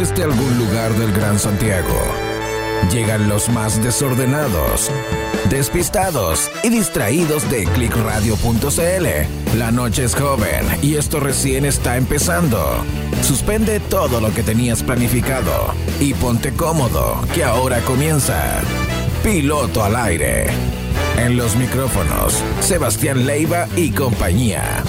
desde algún lugar del Gran Santiago. Llegan los más desordenados, despistados y distraídos de clickradio.cl. La noche es joven y esto recién está empezando. Suspende todo lo que tenías planificado y ponte cómodo, que ahora comienza. Piloto al aire. En los micrófonos, Sebastián Leiva y compañía.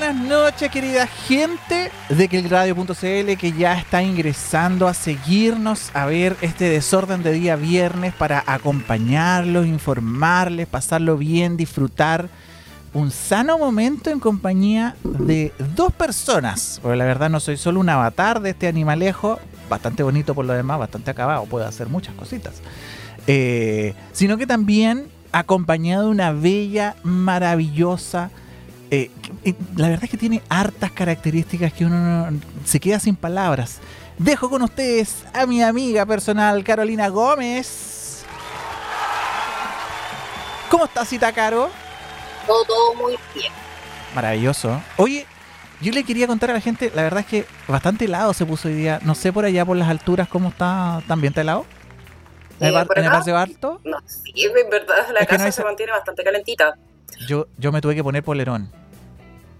Buenas noches, querida gente de QuilRadio.cl que ya está ingresando a seguirnos, a ver este desorden de día viernes para acompañarlos, informarles, pasarlo bien, disfrutar un sano momento en compañía de dos personas. Porque la verdad no soy solo un avatar de este animalejo, bastante bonito por lo demás, bastante acabado, puede hacer muchas cositas. Eh, sino que también acompañado de una bella, maravillosa, eh, la verdad es que tiene hartas características que uno no, se queda sin palabras. Dejo con ustedes a mi amiga personal, Carolina Gómez. ¿Cómo estás, Cita Caro? Todo, todo muy bien. Maravilloso. Oye, yo le quería contar a la gente, la verdad es que bastante helado se puso hoy día. No sé por allá, por las alturas, cómo está también está helado. ¿En, el, Eh, en Alto? No, sí, en verdad la Es no casa hay se mantiene bastante calentita. Yo, yo me tuve que poner polerón.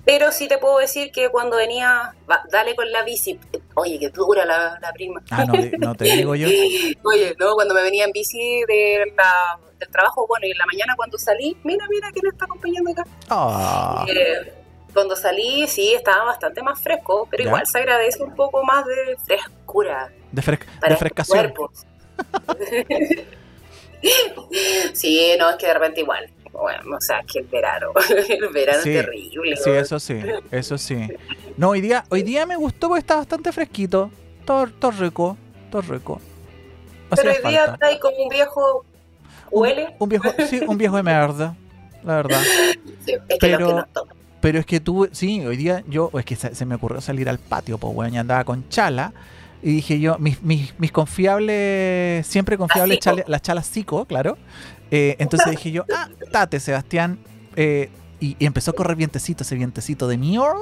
Pero sí te puedo decir que cuando venía, va, dale con la bici. Oye, qué dura la, la prima. Ah, no, no te digo yo. Oye, no, cuando me venía en bici de la- del trabajo, bueno, y en la mañana cuando salí, mira, mira quién está acompañando acá. Ah, Eh, cuando salí, sí, estaba bastante más fresco, pero ¿Ya? igual se agradece un poco más de frescura. de, fres- para de frescación. sí, no, es que de repente igual. Bueno, o sea, que el verano, el verano Sí, es terrible. Sí, ¿no? eso sí, eso sí. No, hoy día, hoy día me gustó porque está bastante fresquito. Todo, todo rico, todo rico. Pero hoy día está ahí como un viejo huele. Un viejo, sí, un viejo de merda, la verdad. Sí, es que pero-. Pero es que tú, sí, hoy día yo, es que se, se me ocurrió salir al patio, pues bueno, y andaba con chala. Y dije yo, mis, mis, mis confiables, siempre confiables, chale- las chalas psico, claro. Eh, entonces dije yo, ah, tate, Sebastián. Eh, y, y empezó a correr vientecito, ese vientecito de mierda.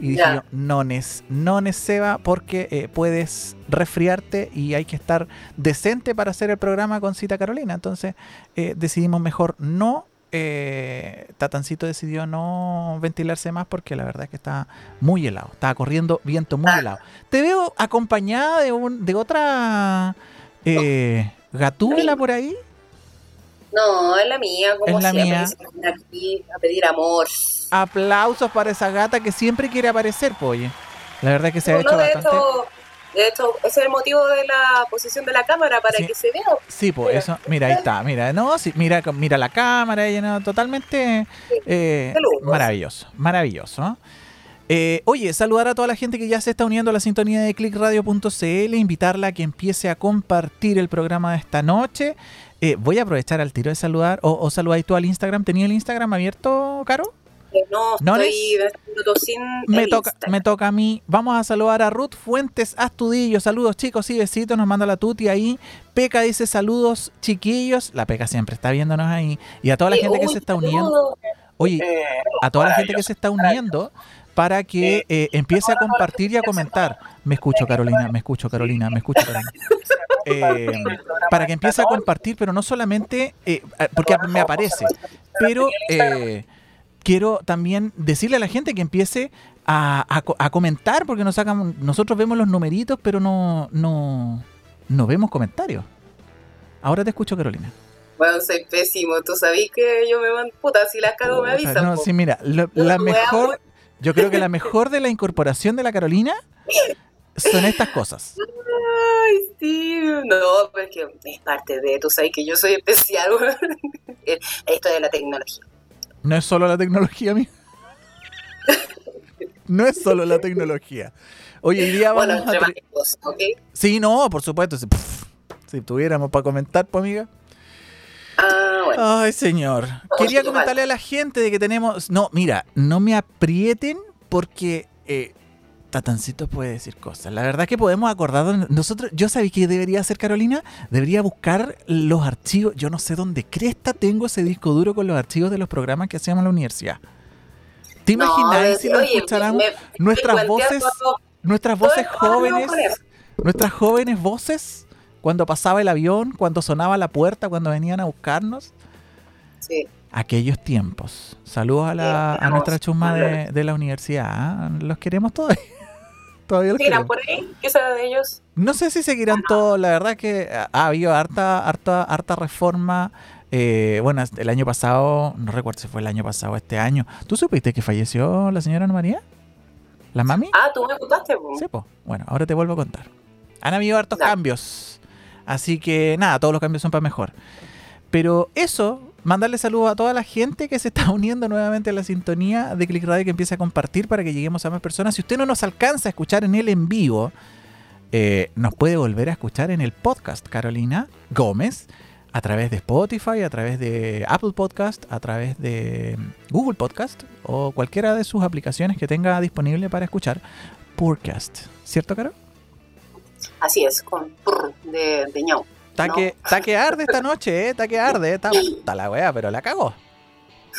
Y dije Ya. yo, no nes, no nes, Seba, porque eh, puedes resfriarte y hay que estar decente para hacer el programa con Cita Carolina. Entonces eh, decidimos mejor no. eh, Tatancito decidió no ventilarse más porque la verdad es que está muy helado. Estaba corriendo viento muy Ah. helado. Te veo acompañada de, un, de otra gatúbela por ahí. No, es la mía, como Es la siempre. mía. que se ponen aquí a pedir amor. Aplausos para esa gata que siempre quiere aparecer, pues, oye. La verdad es que se ha hecho bastante. hecho, de hecho, ese es el motivo de la posición de la cámara para Sí. que se vea. Sí, pues eso, mira, ahí está, mira, no, sí, mira, mira la cámara, ella, no, totalmente eh, maravilloso, maravilloso. Eh, oye, saludar a toda la gente que ya se está uniendo a la sintonía de clickradio.cl, invitarla a que empiece a compartir el programa de esta noche. Eh, voy a aprovechar al tiro de saludar, o, o saludáis tú al Instagram, ¿tenía el Instagram abierto, Caro? Que no ¿No estoy sin Me toca, Instagram. me toca a mí. Vamos a saludar a Ruth Fuentes Astudillo. Saludos chicos y besitos. Nos manda la tuti ahí. Peca dice saludos chiquillos. La Peca siempre está viéndonos ahí. Y a toda la Sí, gente que se está uniendo. Oye, a toda la gente que se está uniendo para que eh, empiece a compartir y a comentar. Me escucho Carolina, me escucho Carolina, me escucho Carolina. Eh, para que empiece a compartir, pero no solamente eh, porque me aparece, pero eh, quiero también decirle a la gente que empiece a, a co- a comentar, porque nos sacan, nosotros vemos los numeritos, pero no, no, no vemos comentarios. Ahora te escucho, Carolina. Bueno, soy pésimo. Tú sabés que yo me mando puta. Si las cago, me avisan. no, po. sí, mira, lo- la voy mejor, yo creo que la mejor de la incorporación de la Carolina son estas cosas. Ay, sí. No, pero es que es parte de. Tú sabes que yo soy especial. Esto de la tecnología. No es solo la tecnología, mía. No es solo la tecnología. Hoy en día Bueno, vamos a... tra- varias cosas, ¿ok? Sí, no, por supuesto. Si, pff, si tuviéramos para comentar, pues amiga. Ah, bueno. Ay, señor. Quería Oye, comentarle a la gente de que tenemos... No, mira, no me aprieten porque eh, Tatancito puede decir cosas. La verdad que podemos acordarnos. Nosotros, yo sabía que debería hacer Carolina. Debería buscar los archivos. Yo no sé dónde cresta tengo ese disco duro con los archivos de los programas que hacíamos en la universidad. ¿Te No, imaginas oye, si lo escucháramos? nuestras me voces, nuestras voces jóvenes, nuestras jóvenes voces, cuando pasaba el avión, cuando sonaba la puerta, cuando venían a buscarnos. Sí. Aquellos tiempos. Saludos a, la, a nuestra chusma de, de la universidad. ¿ah? Los queremos todavía. Todavía los ¿Seguirán queremos. por ahí? ¿Qué sabe de ellos? No sé si seguirán todos. La verdad que ha ha habido harta, harta, harta reforma. Eh, bueno, el año pasado, no recuerdo si fue el año pasado o este año. ¿Tú supiste que falleció la señora Ana María? ¿La mami? Ah, tú me contaste. po. Sí, po. Bueno, ahora te vuelvo a contar. Han habido hartos cambios. Así que nada, todos los cambios son para mejor. Pero eso, mandarle saludos a toda la gente que se está uniendo nuevamente a la sintonía de Click Radio que empieza a compartir para que lleguemos a más personas. Si usted no nos alcanza a escuchar en el en vivo, eh, nos puede volver a escuchar en el podcast Carolina Gómez a través de Spotify, a través de Apple Podcast, a través de Google Podcast o cualquiera de sus aplicaciones que tenga disponible para escuchar podcast. ¿Cierto, Caro? Así es, con de, de ñau. Está No. que, está que arde esta noche, ¿eh? Está que arde. Está, está la weá, pero la cagó.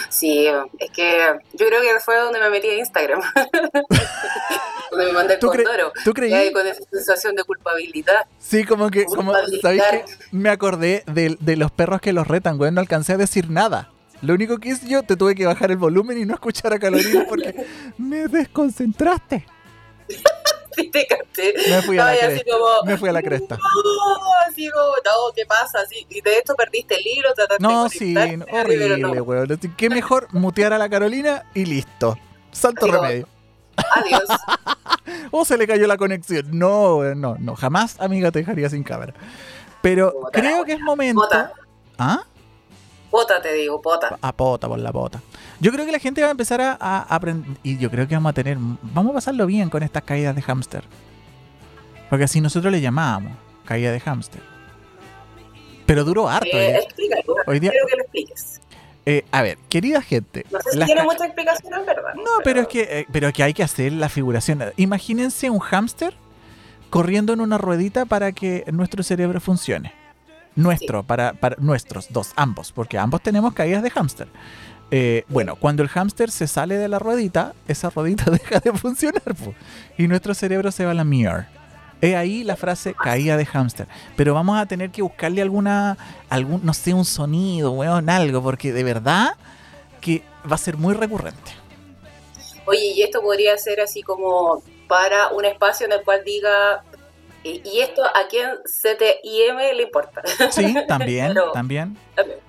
Sí, es que yo creo que fue donde me metí a Instagram. donde me mandé el ¿Tú, condoro. ¿Tú creí? con esa sensación de culpabilidad. Sí, como que, como, ¿sabéis qué? Me acordé de, de los perros que los retan, güey. No alcancé a decir nada. Lo único que hice yo, te tuve que bajar el volumen y no escuchar a Carolina porque me desconcentraste. Te. Me fui a la cresta. como, Me fui a la cresta. "No", así como, no, ¿qué pasa? Así, y de esto perdiste el hilo, trataste No, de sí, horrible, no. weón. Qué mejor mutear a la Carolina y listo. Santo Digo, remedio. Adiós. O se le cayó la conexión. No, no, no. Jamás, amiga, te dejaría sin cámara. Pero creo que es momento. ¿Ah? Pota, te digo, pota. A pota, por la pota. Yo creo que la gente va a empezar a, aprender. Y yo creo que vamos a tener. Vamos a pasarlo bien con estas caídas de hámster. Porque así nosotros le llamábamos caída de hámster. Pero duró harto. Eh, ¿eh? Hoy día- Quiero que lo expliques. Eh, a ver, querida gente. No sé si tiene mucha explicación, en verdad. No, pero es que, eh, pero que hay que hacer la figuración. Imagínense un hámster corriendo en una ruedita para que nuestro cerebro funcione. Nuestro, para, para nuestros, dos, ambos, porque ambos tenemos caídas de hámster. Eh, bueno, cuando el hámster se sale de la ruedita, esa ruedita deja de funcionar po, y nuestro cerebro se va a la mirror. Es ahí la frase caída de hámster. Pero vamos a tener que buscarle alguna, algún, no sé, un sonido, weón, algo, porque de verdad que va a ser muy recurrente. Oye, y esto podría ser así como para un espacio en el cual diga, y, y esto a quién CTIM le importa. Sí, también, Pero- también.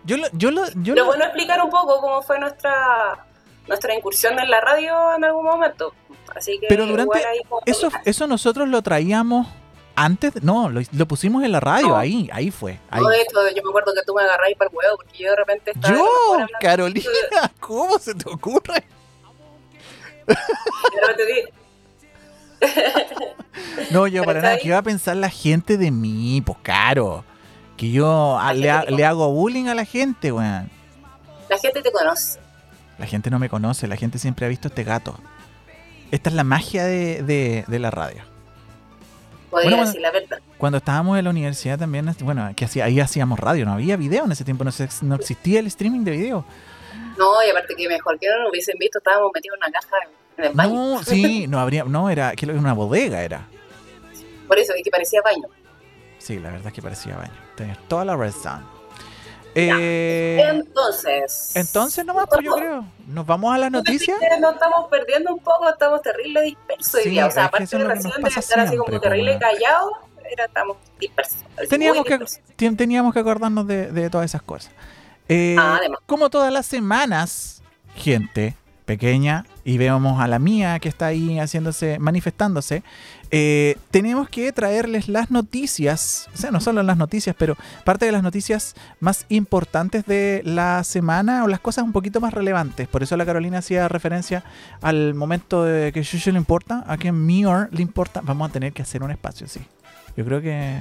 Yo lo, yo lo, yo Pero lo- bueno, explicar un poco cómo fue nuestra nuestra incursión en la radio en algún momento. Así que Pero durante- como- eso, eso nosotros lo traíamos antes, no, lo, lo pusimos en la radio, No. ahí, ahí fue. Ahí. No, de hecho, yo me acuerdo que tú me agarráis para el huevo porque yo de repente estaba... Yo, Carolina, de- ¿cómo se te ocurre? de repente No, yo para nada. ¿qué va a pensar la gente de mí? Pues caro. Que yo a- le, ha- le hago bullying a la gente, weón. La gente te conoce. La gente no me conoce, la gente siempre ha visto este gato. Esta es la magia de, de- de la radio. Podría Bueno, bueno. decir la verdad. Cuando estábamos en la universidad también, bueno, que hacía, ahí hacíamos radio, no había video en ese tiempo, no, se- no existía el streaming de video. No, y aparte que mejor que no nos hubiesen visto, estábamos metidos en una caja en el baño. No, sí, no habría, no, era, que era una bodega era. Por eso, y que parecía baño. Sí, la verdad es que parecía baño. Tenías toda la razón. Eh, Entonces... entonces nomás, pues yo creo. Nos vamos a las noticias. Nos estamos perdiendo un poco, estamos terrible dispersos hoy día. O sea, aparte de la acción de estar así como terrible callados, era, estamos dispersos. Teníamos que, teníamos que acordarnos de, de todas esas cosas. Eh, Ah, además. como todas las semanas, gente pequeña, y vemos a la mía que está ahí haciéndose, manifestándose, eh, tenemos que traerles las noticias, o sea, no solo las noticias, pero parte de las noticias más importantes de la semana o las cosas un poquito más relevantes. Por eso la Carolina hacía referencia al momento de que Shushu le importa, a que Mior le importa. Vamos a tener que hacer un espacio, sí. Yo creo que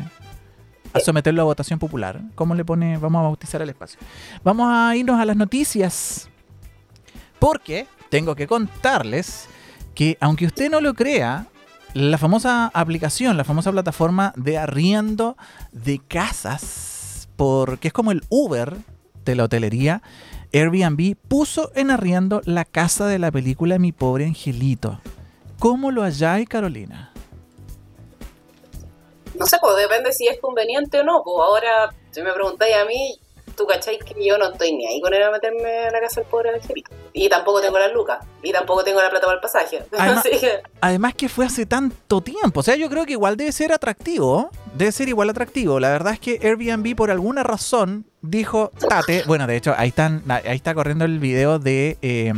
a someterlo a votación popular. ¿Cómo le pone? Vamos a bautizar el espacio. Vamos a irnos a las noticias. Porque tengo que contarles que, aunque usted no lo crea, la famosa aplicación, la famosa plataforma de arriendo de casas, porque es como el Uber de la hotelería, Airbnb puso en arriendo la casa de la película Mi pobre angelito. ¿Cómo lo halláis, Carolina? No sé, pues depende si es conveniente o no. Pues ahora, si me preguntáis a mí, tú cacháis que yo no estoy ni ahí con él a meterme a la casa del pobre angelito. Y tampoco tengo las lucas. Y tampoco tengo la plata para el pasaje. Además, que, además que fue hace tanto tiempo. O sea, yo creo que igual debe ser atractivo. Debe ser igual atractivo. La verdad es que Airbnb por alguna razón dijo, tate. Bueno, de hecho, ahí, están, ahí está corriendo el video de eh,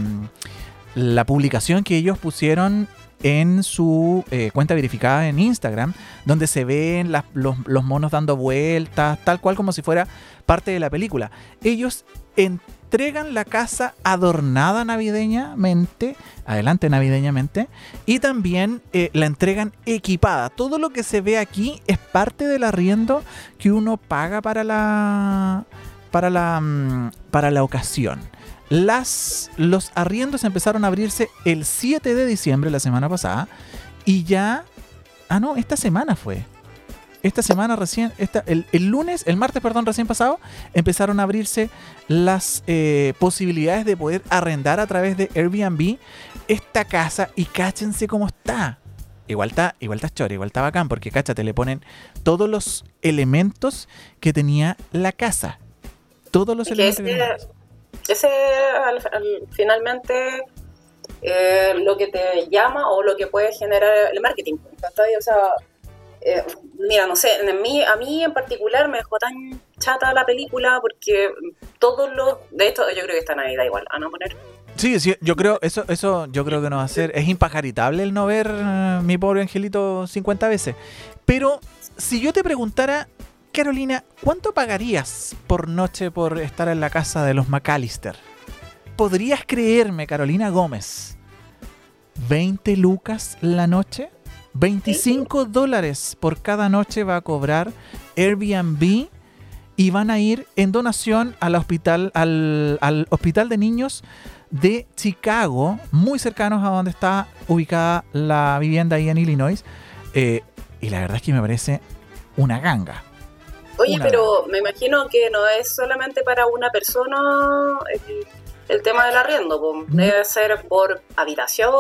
la publicación que ellos pusieron en su eh, cuenta verificada en Instagram, donde se ven los monos dando vueltas, tal cual como si fuera parte de la película. Ellos entregan la casa adornada navideñamente, adelante navideñamente, y también eh, la entregan equipada. Todo lo que se ve aquí es parte del arriendo que uno paga para la para la mm, para la ocasión. Las los arriendos empezaron a abrirse el 7 de diciembre la semana pasada y ya ah no, esta semana fue. Esta semana recién, esta, el, el lunes, el martes, perdón, recién pasado, empezaron a abrirse las eh, posibilidades de poder arrendar a través de Airbnb esta casa y cáchense cómo está. Igual está, igual está chora, igual está bacán, porque cáchate, le ponen todos los elementos que tenía la casa. Todos los que elementos que tenía la casa. Ese al- al- finalmente eh, lo que te llama o lo que puede generar el marketing. O sea, eh, mira, no sé, a mí en particular me dejó tan chata la película porque todos los... De hecho, yo creo que esta Navidad igual, a no poner... Sí, sí, yo creo, eso, eso yo creo que no va a ser. Es impajaritable el no ver eh, mi pobre angelito 50 veces. Pero si yo te preguntara, Carolina, ¿cuánto pagarías por noche por estar en la casa de los McAllister? ¿Podrías creerme, Carolina Gómez? ¿20 lucas la noche? 25 dólares por cada noche va a cobrar Airbnb y van a ir en donación al hospital, al, al hospital de niños de Chicago, muy cercanos a donde está ubicada la vivienda ahí en Illinois. Eh, y la verdad es que me parece una ganga. Oye, Una- pero me imagino que no es solamente para una persona el, el tema del arriendo, po. Debe ser por habitación,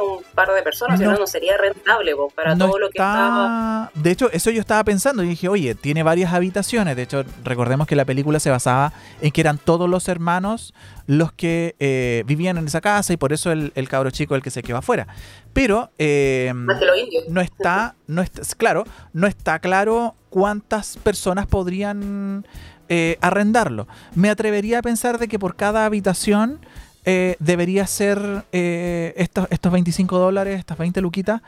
un par de personas, si No. no, sería rentable po, para No todo lo que está... De hecho, eso yo estaba pensando y dije, oye, tiene varias habitaciones. De hecho, recordemos que la película se basaba en que eran todos los hermanos los que eh, vivían en esa casa y por eso el, el cabro chico es el que se quedó afuera. Pero eh, no está, no está, claro, no está claro cuántas personas podrían eh, arrendarlo. Me atrevería a pensar de que por cada habitación eh, debería ser eh, estos, estos 25 dólares, estas 20 luquitas,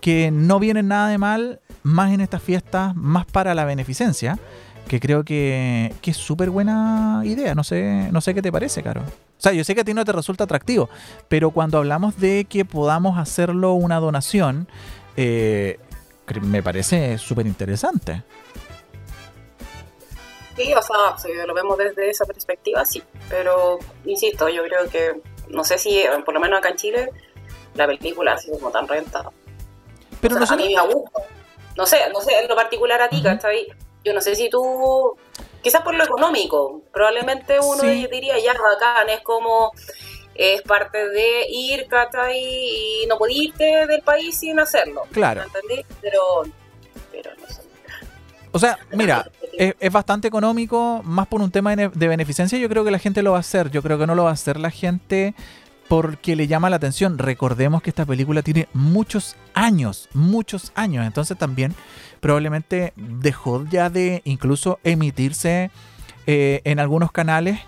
que no vienen nada de mal, más en estas fiestas, más para la beneficencia, que creo que, que es súper buena idea. No sé, no sé qué te parece, Caro. O sea, yo sé que a ti no te resulta atractivo, pero cuando hablamos de que podamos hacerlo una donación, me parece súper interesante. Sí, o sea, si lo vemos desde esa perspectiva, sí. Pero, insisto, yo creo que, no sé si, eh, por lo menos acá en Chile, la película ha sido como tan rentada. Pero O sea, nosotros- a mí me gusta. No sé, no sé, en lo particular a ti. ¿cachai? Yo no sé si tú, quizás por lo económico, probablemente uno Sí. diría, ya, bacán, es como, es parte de ir, ¿cachai? Y no poder irte del país sin hacerlo. Claro. ¿Entendí? Pero, pero no sé. O sea, mira, es, bastante económico, más por un tema de, de beneficencia. Yo creo que la gente lo va a hacer. Yo creo que no lo va a hacer la gente porque le llama la atención. Recordemos que esta película tiene muchos años, muchos años. Entonces también probablemente dejó ya de incluso emitirse eh, en algunos canales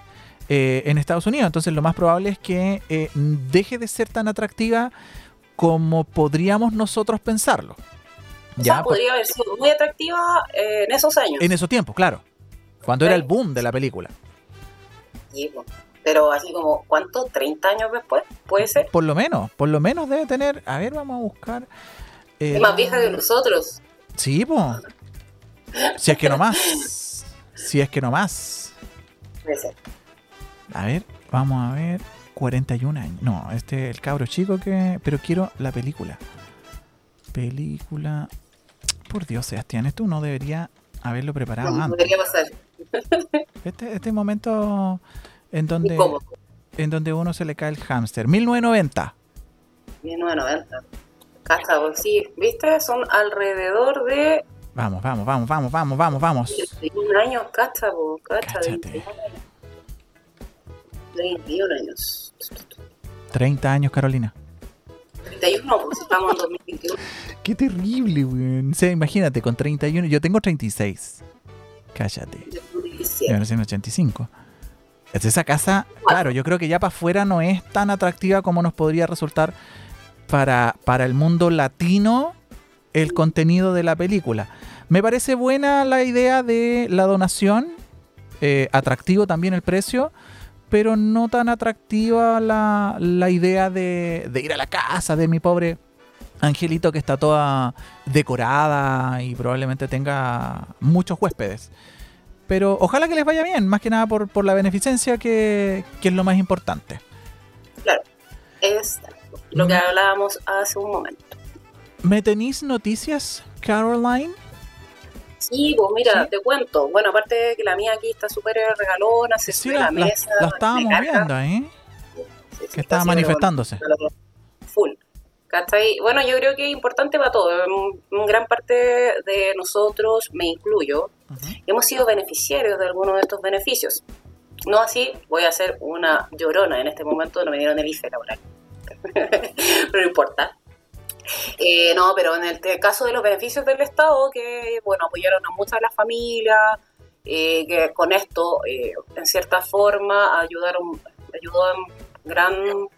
eh, en Estados Unidos. Entonces lo más probable es que eh, deje de ser tan atractiva como podríamos nosotros pensarlo. O Ya, sea, pues, podría haber sido muy atractiva eh, en esos años. en esos tiempos, claro. Cuando era el boom de la película. Sí, po. pero así como, ¿cuánto? ¿30 años después? ¿Puede ser? Por lo menos, por lo menos debe tener. A ver, vamos a buscar. eh, Es más vieja que nosotros. Sí, po. Si es que no más. Si es que no más. Puede ser. A ver, vamos a ver. 41 años. No, este el cabro chico que. Pero quiero la película. Película. Por Dios, Sebastián, esto uno debería haberlo preparado No, antes. debería pasar. Este, este momento en donde, en donde uno se le cae el hámster. 1990. 1990. Cacha, pues sí, ¿viste? Son alrededor de Vamos, vamos, vamos, vamos, vamos, vamos, vamos. 21 años, cacha. 21 años. 21 años. 30 años, Carolina. 31, pues estamos en 2021. Qué terrible, weón. O sea, imagínate, con 31. Yo tengo 36. Cállate. 2017. Yo nací en 85. Es esa casa, claro, yo creo que ya para afuera no es tan atractiva como nos podría resultar para, para el mundo latino el contenido de la película. Me parece buena la idea de la donación, eh, atractivo también el precio, pero no tan atractiva la, la idea de, de ir a la casa de mi pobre Angelito que está toda decorada y probablemente tenga muchos huéspedes. Pero ojalá que les vaya bien, más que nada por, por la beneficencia que, que es lo más importante. Claro, es lo que hablábamos hace un momento. ¿Me tenéis noticias, Caroline? Sí, pues mira, ¿Sí? te cuento. Bueno, aparte de que la mía aquí está súper regalona, se Sí, sube la, mesa. la estábamos viendo, ¿eh? Sí, Que está estaba manifestándose. Full. ¿Cachai? Bueno, yo creo que es importante para todo. En gran parte de nosotros, me incluyo, Ujú. hemos sido beneficiarios de algunos de estos beneficios. No así, voy a hacer una llorona en este momento, no me dieron el IFE laboral. pero no importa. Eh, no, pero en el caso de los beneficios del Estado, que bueno, apoyaron a muchas de las familias, eh, que con esto, eh, en cierta forma, ayudaron, ayudó en gran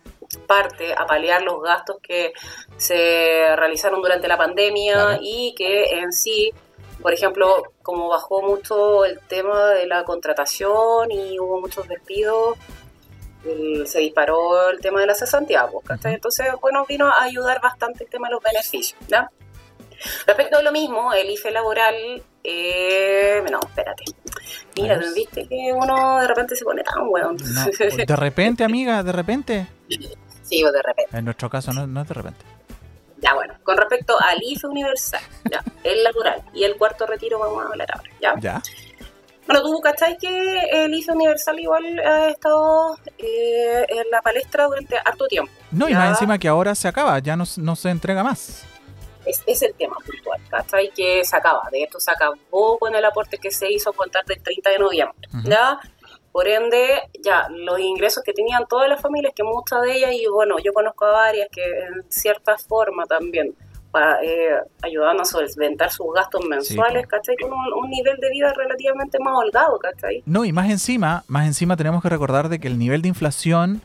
parte a paliar los gastos que se realizaron durante la pandemia Claro. y que en sí, por ejemplo, como bajó mucho el tema de la contratación y hubo muchos despidos, se disparó el tema de la cesantía, pues. Entonces, bueno, vino a ayudar bastante el tema de los beneficios, ¿ya? Respecto a lo mismo, el IFE laboral, eh, no, espérate. Mira, viste que uno de repente se pone tan weón. No, de repente, amiga, de repente. sí, pues de repente. En nuestro caso no, no es de repente. Ya, bueno, con respecto al IFE universal, ya, el laboral y el cuarto retiro vamos a hablar ahora, ¿ya? ¿Ya? Bueno, tú cachai que el IFE universal igual ha estado eh, en la palestra durante harto tiempo. No, y Ya. más encima que ahora se acaba, ya no, no se entrega más. Es, es el tema puntual, ¿cachai? Que se acaba. De esto se acabó con el aporte que se hizo contar del 30 de noviembre. ¿ya? Por ende, ya, los ingresos que tenían todas las familias, que muchas de ellas, y bueno, yo conozco a varias que en cierta forma también pa- eh, ayudaban a solventar sus gastos mensuales, ¿cachai? Con un, un nivel de vida relativamente más holgado, ¿cachai? No, y más encima, más encima tenemos que recordar de que el nivel de inflación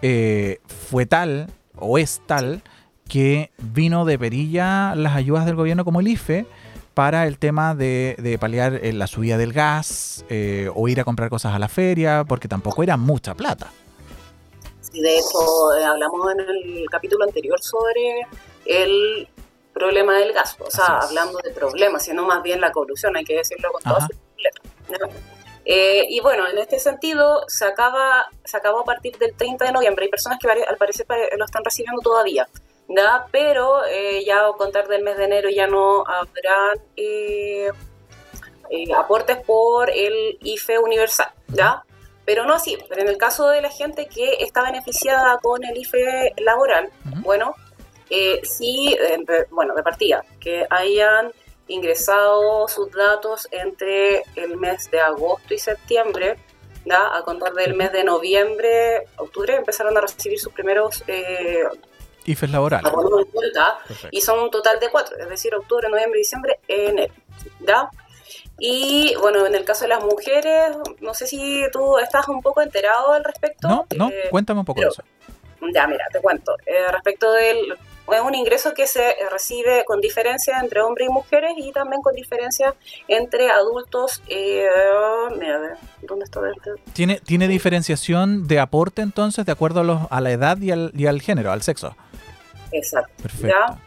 eh, fue tal, o es tal, que vino de perilla las ayudas del gobierno como el IFE para el tema de, de paliar eh, la subida del gas eh, o ir a comprar cosas a la feria, porque tampoco era mucha plata. Y de hecho, eh, hablamos en el capítulo anterior sobre el problema del gas, o sea, hablando de problemas, sino más bien la corrupción, hay que decirlo con todas sus letras. ¿no? Eh, y bueno, en este sentido, se acaba se acabó a partir del 30 de noviembre. Hay personas que al parecer pare- lo están recibiendo todavía, ¿ya? pero eh, ya a contar del mes de enero ya no habrán eh, eh, aportes por el IFE universal, ¿ya? Pero no así, pero en el caso de la gente que está beneficiada con el IFE laboral, bueno, eh, sí, eh, bueno, de partida, que hayan ingresado sus datos entre el mes de agosto y septiembre, ¿ya? a contar del mes de noviembre, octubre, empezaron a recibir sus primeros eh, IFES laboral. abonos de cuenta, Perfecto. y son un total de cuatro, es decir, octubre, noviembre, diciembre, enero. ¿Ya? Y bueno, en el caso de las mujeres, no sé si tú estás un poco enterado al respecto. No, no, Eh, cuéntame un poco de eso. ya, mira, te cuento. Eh, respecto del. Es un ingreso que se recibe con diferencia entre hombres y mujeres y también con diferencia entre adultos. Eh, mira, a ver, ¿dónde está? ¿Tiene, ¿Tiene diferenciación de aporte entonces de acuerdo a, los, a la edad y al, y al género, al sexo? Exacto. Perfecto. ¿Ya?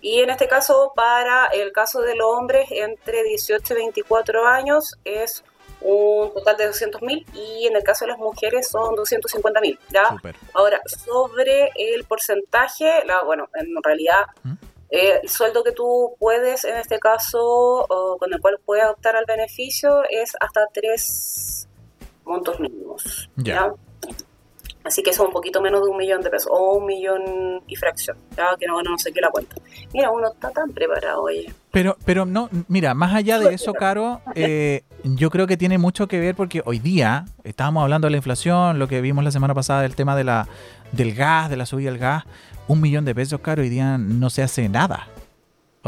Y en este caso, para el caso de los hombres entre 18 y 24 años es un total de 200 mil y en el caso de las mujeres son 250 mil. ¿ya? Súper. Ahora, sobre el porcentaje, la, bueno, en realidad ¿Mm? Eh, el sueldo que tú puedes, en este caso, o con el cual puedes optar al beneficio, es hasta tres montos mínimos. Ya. Así que eso es un poquito menos de un millón de pesos, o un millón y fracción, ya que no, no sé qué la cuenta. Mira, uno está tan preparado, oye. Pero, pero no, mira, más allá de eso, Caro, eh, yo creo que tiene mucho que ver porque hoy día estábamos hablando de la inflación, lo que vimos la semana pasada del tema de la, del gas, de la subida del gas, un millón de pesos, Caro, hoy día no se hace nada.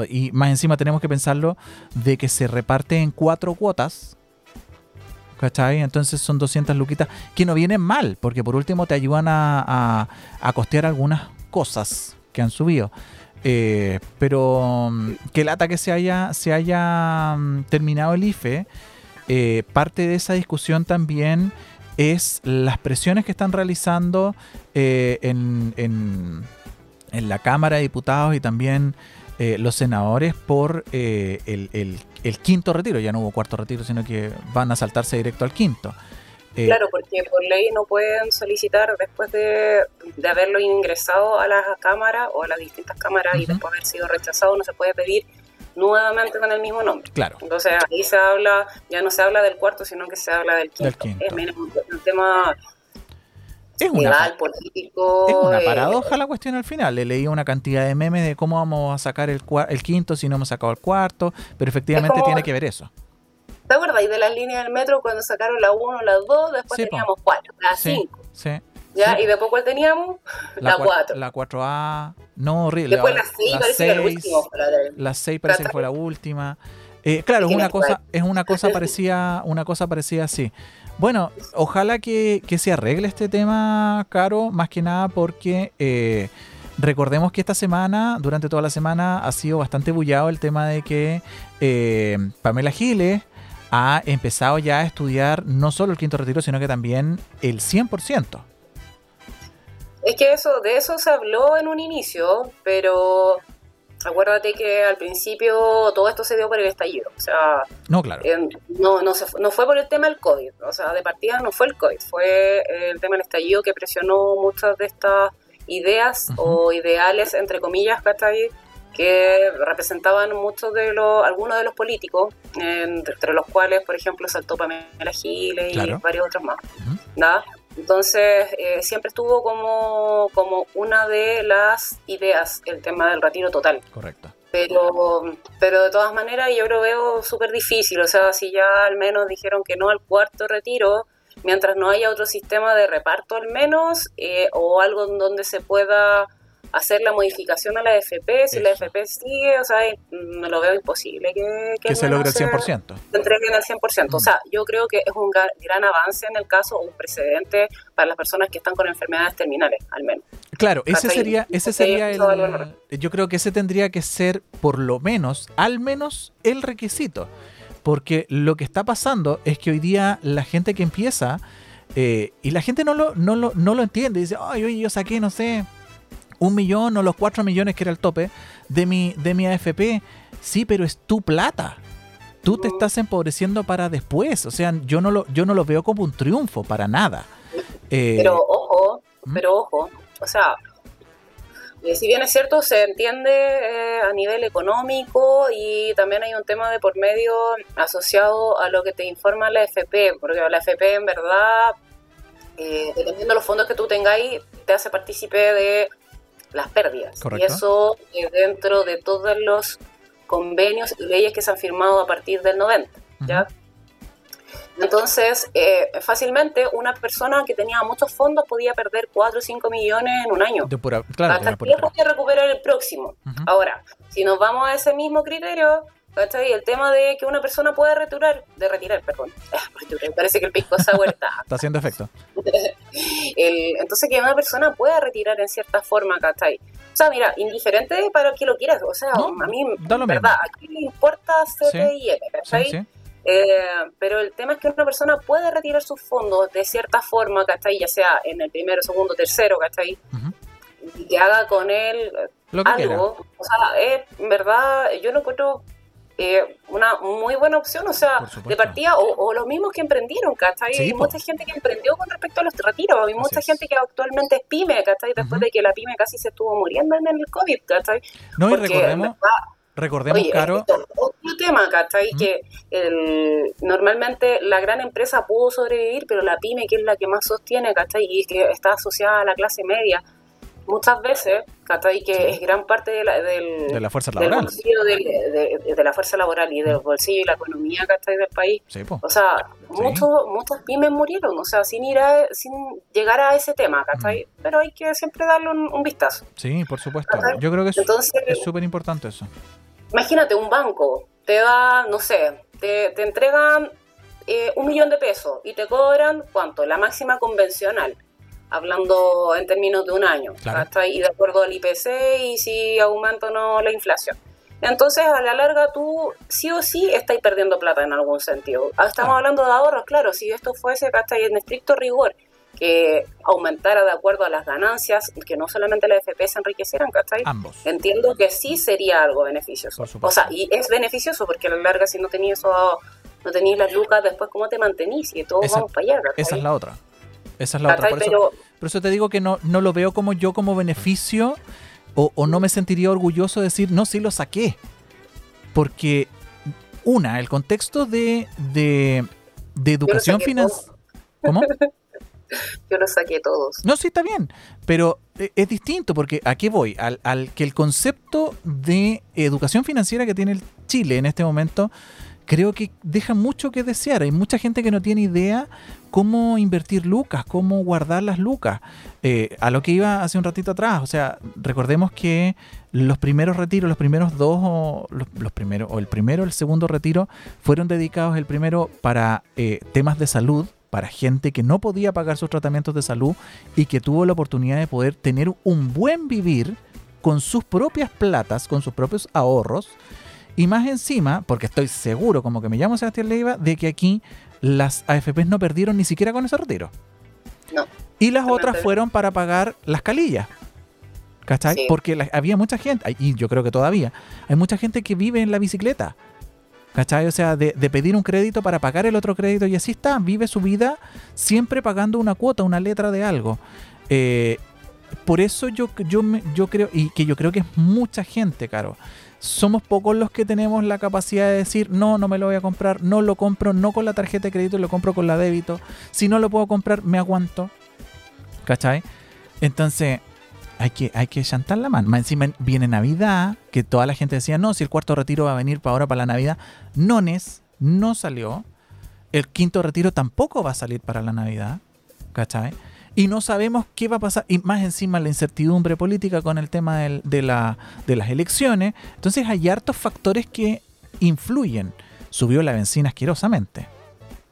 Y más encima tenemos que pensarlo de que se reparte en cuatro cuotas, ¿cachai? Entonces son 200 luquitas que no vienen mal, porque por último te ayudan a, a, costear algunas cosas que han subido. Eh, pero mm, que lata que se haya, se haya mm, terminado el IFE, eh, parte de esa discusión también es las presiones que están realizando eh, en, en, en, la Cámara de Diputados y también los senadores por el, el, el quinto retiro, ya no hubo cuarto retiro, sino que van a saltarse directo al quinto. Eh, claro, porque por ley no pueden solicitar después de, de, haberlo ingresado a la cámara o a las distintas cámaras y después haber sido rechazado, no se puede pedir nuevamente con el mismo nombre. Claro. Entonces ahí se habla, ya no se habla del cuarto, sino que se habla del quinto. Es un tema es una, político. Es una eh, paradoja la cuestión al final. Le leí una cantidad de memes de cómo vamos a sacar el, el quinto si no hemos sacado el cuarto, pero efectivamente tiene que ver eso. ¿Te acuerdas? Y de las líneas del metro cuando sacaron la 1, la 2, después teníamos 4, la 5. Sí, ¿Ya? Y después cuál teníamos? La 4. La 4A, no horrible. Después la 6 parece que la última. La 6 parece que fue la última. Eh, claro, es una cosa, es una cosa parecida, una cosa parecida así. Bueno, ojalá que, se arregle este tema, Caro, más que nada porque eh, recordemos que esta semana, durante toda la semana, ha sido bastante bullado el tema de que eh, Pamela Giles ha empezado ya a estudiar no solo el quinto retiro, sino que también el 100%. Es que eso, de eso se habló en un inicio, pero Acuérdate que al principio todo esto se dio por el estallido. O sea, no, claro. no, no, no fue por el tema del COVID. O sea, de partida no fue el COVID. Fue el tema del estallido que presionó muchas de estas ideas o ideales, entre comillas, que representaban muchos de los, algunos de los políticos, entre los cuales, por ejemplo, saltó Pamela Giles y varios otros más. ¿Nada? Entonces, eh, siempre estuvo como, como una de las ideas el tema del retiro total. Correcto. Pero, pero de todas maneras yo lo veo súper difícil. O sea, si ya al menos dijeron que no al cuarto retiro, mientras no haya otro sistema de reparto al menos, eh, o algo en donde se pueda hacer la modificación a la FP, si la FP sigue, o sea, me lo veo imposible que, que, se logre el 100%. Se entreguen al 100%. O sea, yo creo que es un gran avance en el caso, un precedente para las personas que están con enfermedades terminales, al menos. Claro, ese sería, ese sería el, yo creo que ese tendría que ser por lo menos, al menos el requisito. Porque lo que está pasando es que hoy día la gente que empieza, eh, y la gente no lo, no lo, no lo entiende, dice, ay, oye, yo saqué, no sé, un millón o los cuatro millones que era el tope de mi, de mi AFP. Sí, pero es tu plata. Tú te estás empobreciendo para después. O sea, yo no lo, yo no lo veo como un triunfo, para nada. Eh, pero ojo, ¿Mm? pero ojo. O sea, eh, si bien es cierto, se entiende eh, a nivel económico y también hay un tema de por medio asociado a lo que te informa la FP, porque la FP en verdad, dependiendo de los fondos que tú tengáis, te hace partícipe de las pérdidas. Y eso es dentro de todos los convenios y leyes que se han firmado a partir del 90. ¿ya? Entonces, eh, fácilmente una persona que tenía muchos fondos podía perder 4 o 5 millones en un año. De pura, claro, Hasta que podía recuperar el próximo. Ahora, si nos vamos a ese mismo criterio, el tema de que una persona pueda retirar, de retirar, perdón, parece que el pisco sour está... está haciendo efecto. entonces que una persona pueda retirar en cierta forma, ¿cachai? O sea, mira, indiferente para que lo quieras, o sea, a mí, verdad, a quién le importa CTIM, ¿cachai? Eh, pero el tema es que una persona puede retirar sus fondos de cierta forma, ¿cachai? Ya sea en el primero, segundo, tercero, ¿cachai? Y que haga con él algo. O sea, es verdad, yo no encuentro eh, una muy buena opción, o sea, de partida, o, los mismos que emprendieron, ¿cachai? hay mucha gente que emprendió con respecto a los retiros, hay mucha gente que actualmente es pyme, ¿cachai? Después de que la pyme casi se estuvo muriendo en el COVID, ¿cachai? No, y recordemos... Recordemos, Caro. Otro tema, ¿cachai? Que el, normalmente la gran empresa pudo sobrevivir, pero la pyme, que es la que más sostiene, ¿cachai? Y que está asociada a la clase media, muchas veces, ¿cachai? Que es gran parte de la, del, de la fuerza laboral. bolsillo de, la fuerza laboral y del bolsillo y la economía, ¿cachai? Del país. o sea, muchos, muchas pymes murieron, o sea, sin ir a, sin llegar a ese tema, ¿cachai? Pero hay que siempre darle un, vistazo. Sí, por supuesto. Yo creo que es súper importante eso. Imagínate, un banco te da, no sé, te, te entregan eh, un millón de pesos y te cobran, ¿cuánto? La máxima convencional, hablando en términos de un año, claro. y de acuerdo al IPC y si aumenta o no la inflación. Entonces, a la larga, tú sí o sí estás perdiendo plata en algún sentido. Ah, estamos hablando de ahorros, claro, si esto fuese en estricto rigor que aumentara de acuerdo a las ganancias, que no solamente la FP se enriquecieran, ¿cachai? Ambos. Entiendo que sí sería algo beneficioso. O sea, y es beneficioso porque a la larga si no tenías eso, no tenías las lucas, después cómo te mantenís y todos vamos para allá. Esa es la otra. Esa es la otra. Por eso, por eso, te digo que no, no lo veo como yo como beneficio o, o no me sentiría orgulloso de decir, no, sí lo saqué. Porque, una, el contexto de, de, de educación financiera... ¿Cómo? Yo los saqué todos. No, sí, está bien, pero e, es distinto porque ¿a qué voy? Al, al que el concepto de educación financiera que tiene el Chile en este momento creo que deja mucho que desear. Hay mucha gente que no tiene idea cómo invertir lucas, cómo guardar las lucas. Eh, a lo que iba hace un ratito atrás, o sea, recordemos que los primeros retiros, los primeros dos, o los, primeros, o el primero, el segundo retiro, fueron dedicados el primero para eh, temas de salud, para gente que no podía pagar sus tratamientos de salud y que tuvo la oportunidad de poder tener un buen vivir con sus propias platas, con sus propios ahorros. Y más encima, porque estoy seguro, como que me llamo Sebastián Leiva, de que aquí las AFPs no perdieron ni siquiera con ese retiro. No. Y las otras fueron para pagar las calillas. ¿Cachai? Porque había mucha gente, y yo creo que todavía, hay mucha gente que vive en la bicicleta. ¿Cachai? O sea, de, pedir un crédito para pagar el otro crédito y así está, vive su vida siempre pagando una cuota, una letra de algo. Eh, por eso yo, yo, yo creo, y que yo creo que es mucha gente, caro. Somos pocos los que tenemos la capacidad de decir, no, no me lo voy a comprar, no lo compro, no con la tarjeta de crédito, lo compro con la débito. Si no lo puedo comprar, me aguanto. ¿Cachai? Entonces, hay que, hay que chantar la mano. Encima viene Navidad, que toda la gente decía, no, si el cuarto retiro va a venir para ahora, para la Navidad. Nones, no salió. El quinto retiro tampoco va a salir para la Navidad. ¿Cachai? Y no sabemos qué va a pasar. Y más encima la incertidumbre política con el tema de, la, de las elecciones. Entonces hay hartos factores que influyen. Subió la benzina asquerosamente.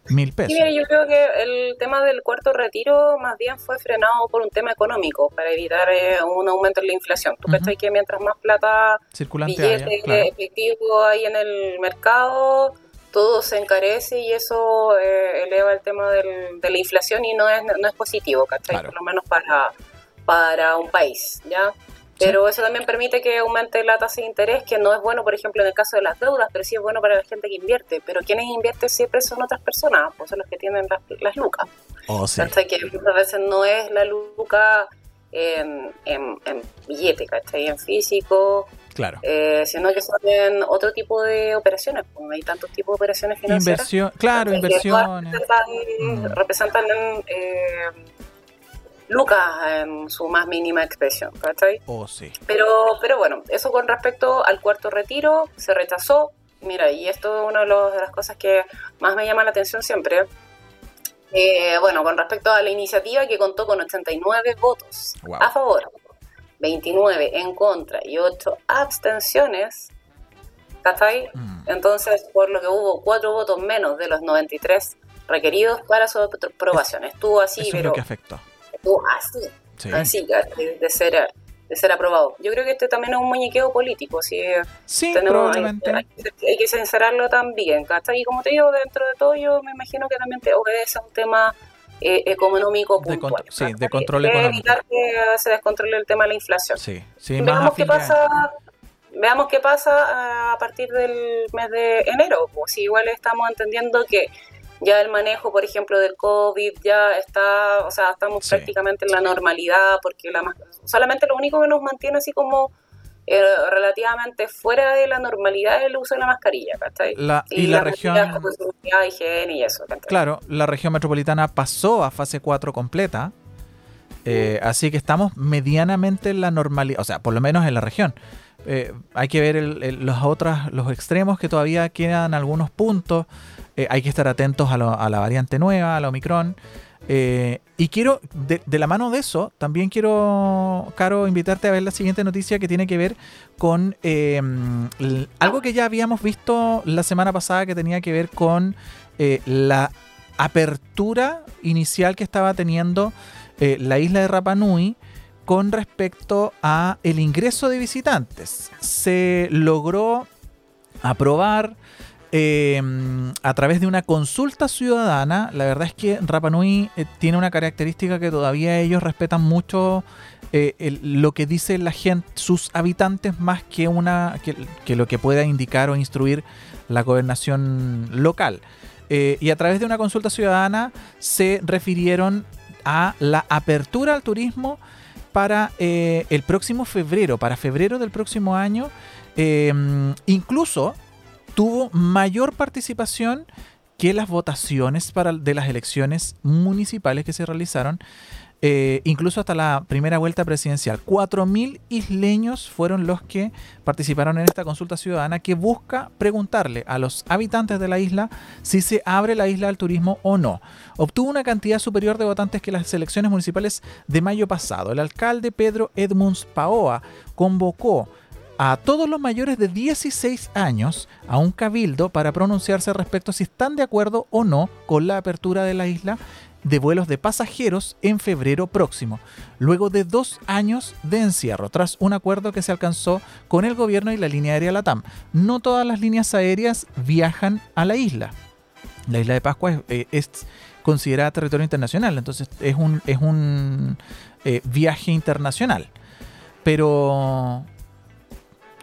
Mil pesos. yo creo que el tema del cuarto retiro más bien fue frenado por un tema económico, para evitar eh, un aumento en la inflación. Tú uh que mientras más plata, circulante efectivo hay en el mercado, todo se encarece y eso eh, eleva el tema del, de la inflación y no es, no es positivo, ¿cachai? Por lo menos para, para un país, ¿ya? Pero eso también permite que aumente la tasa de interés, que no es bueno, por ejemplo, en el caso de las deudas, pero sí es bueno para la gente que invierte. Pero quienes invierten siempre son otras personas, pues son los que tienen las, lucas. Oh, sí. que muchas veces no es la luca en, en, billete, ¿cachai? En físico. Claro. Eh, sino que son en otro tipo de operaciones. Pues hay tantos tipos de operaciones financieras. Inversión, claro, inversiones. Representan, representan eh, lucas en su más mínima expresión, ¿cachai? Oh, sí. Pero, pero bueno, eso con respecto al cuarto retiro, se rechazó. Mira, y esto es una de, las cosas que más me llama la atención siempre. Eh, bueno, con respecto a la iniciativa que contó con 89 votos a favor, 29 en contra y 8 abstenciones, ¿cachai? Mm. Entonces, por lo que hubo 4 votos menos de los 93 requeridos para su aprobación. Estuvo así, Eso pero... Es lo que afectó así, así de, ser de ser aprobado. Yo creo que este también es un muñequeo político, sí, probablemente. Hay, que sincerarlo también, Y como te digo, dentro de todo yo me imagino que también te obedece a un tema eh, económico puntual. De sí, de control económico. evitar que se descontrole el tema de la inflación. Sí, sí, más qué pasa veamos qué pasa a partir del mes de enero. Pues si igual estamos entendiendo que ya el manejo, por ejemplo, del COVID ya está, o sea, estamos prácticamente en la normalidad, porque la solamente lo único que nos mantiene así como eh, relativamente fuera de la normalidad es el uso de la mascarilla, y, la, región... y eso, Claro, la región metropolitana pasó a fase 4 completa, eh, así que estamos medianamente en la normalidad, o sea, por lo menos en la región. Eh, hay que ver los otros, los extremos que todavía quedan algunos puntos. hay que estar atentos a, a, la variante nueva, a la Omicron. Eh, y quiero, de, la mano de eso, también quiero, Caro, invitarte a ver la siguiente noticia que tiene que ver con em, algo que ya habíamos visto la semana pasada que tenía que ver con eh, la apertura inicial que estaba teniendo eh, la isla de Rapa Nui con respecto a el ingreso de visitantes. Se logró aprobar Em, a través de una consulta ciudadana. La verdad es que Rapanui eh, tiene una característica que todavía ellos respetan mucho eh, lo que dice la gente, sus habitantes, más que, una, que, lo que pueda indicar o instruir la gobernación local. Eh, y a través de una consulta ciudadana se refirieron a la apertura al turismo para el próximo febrero, para febrero del próximo año. Em, incluso tuvo mayor participación que las votaciones de las elecciones municipales que se realizaron, eh, incluso hasta la primera vuelta presidencial. 4.000 isleños fueron los que participaron en esta consulta ciudadana que busca preguntarle a los habitantes de la isla si se abre la isla al turismo o no. Obtuvo una cantidad superior de votantes que las elecciones municipales de mayo pasado. El alcalde Pedro Edmunds Paoa convocó a todos los mayores de 16 años a un cabildo para pronunciarse respecto si están de acuerdo o no con la apertura de la isla de vuelos de pasajeros en febrero próximo, luego de dos años de encierro, tras un acuerdo que se alcanzó con el gobierno y la línea aérea LATAM. No todas las líneas aéreas viajan a la isla. La isla de Pascua es, eh, considerada territorio internacional, entonces es un, es un eh, viaje internacional. Pero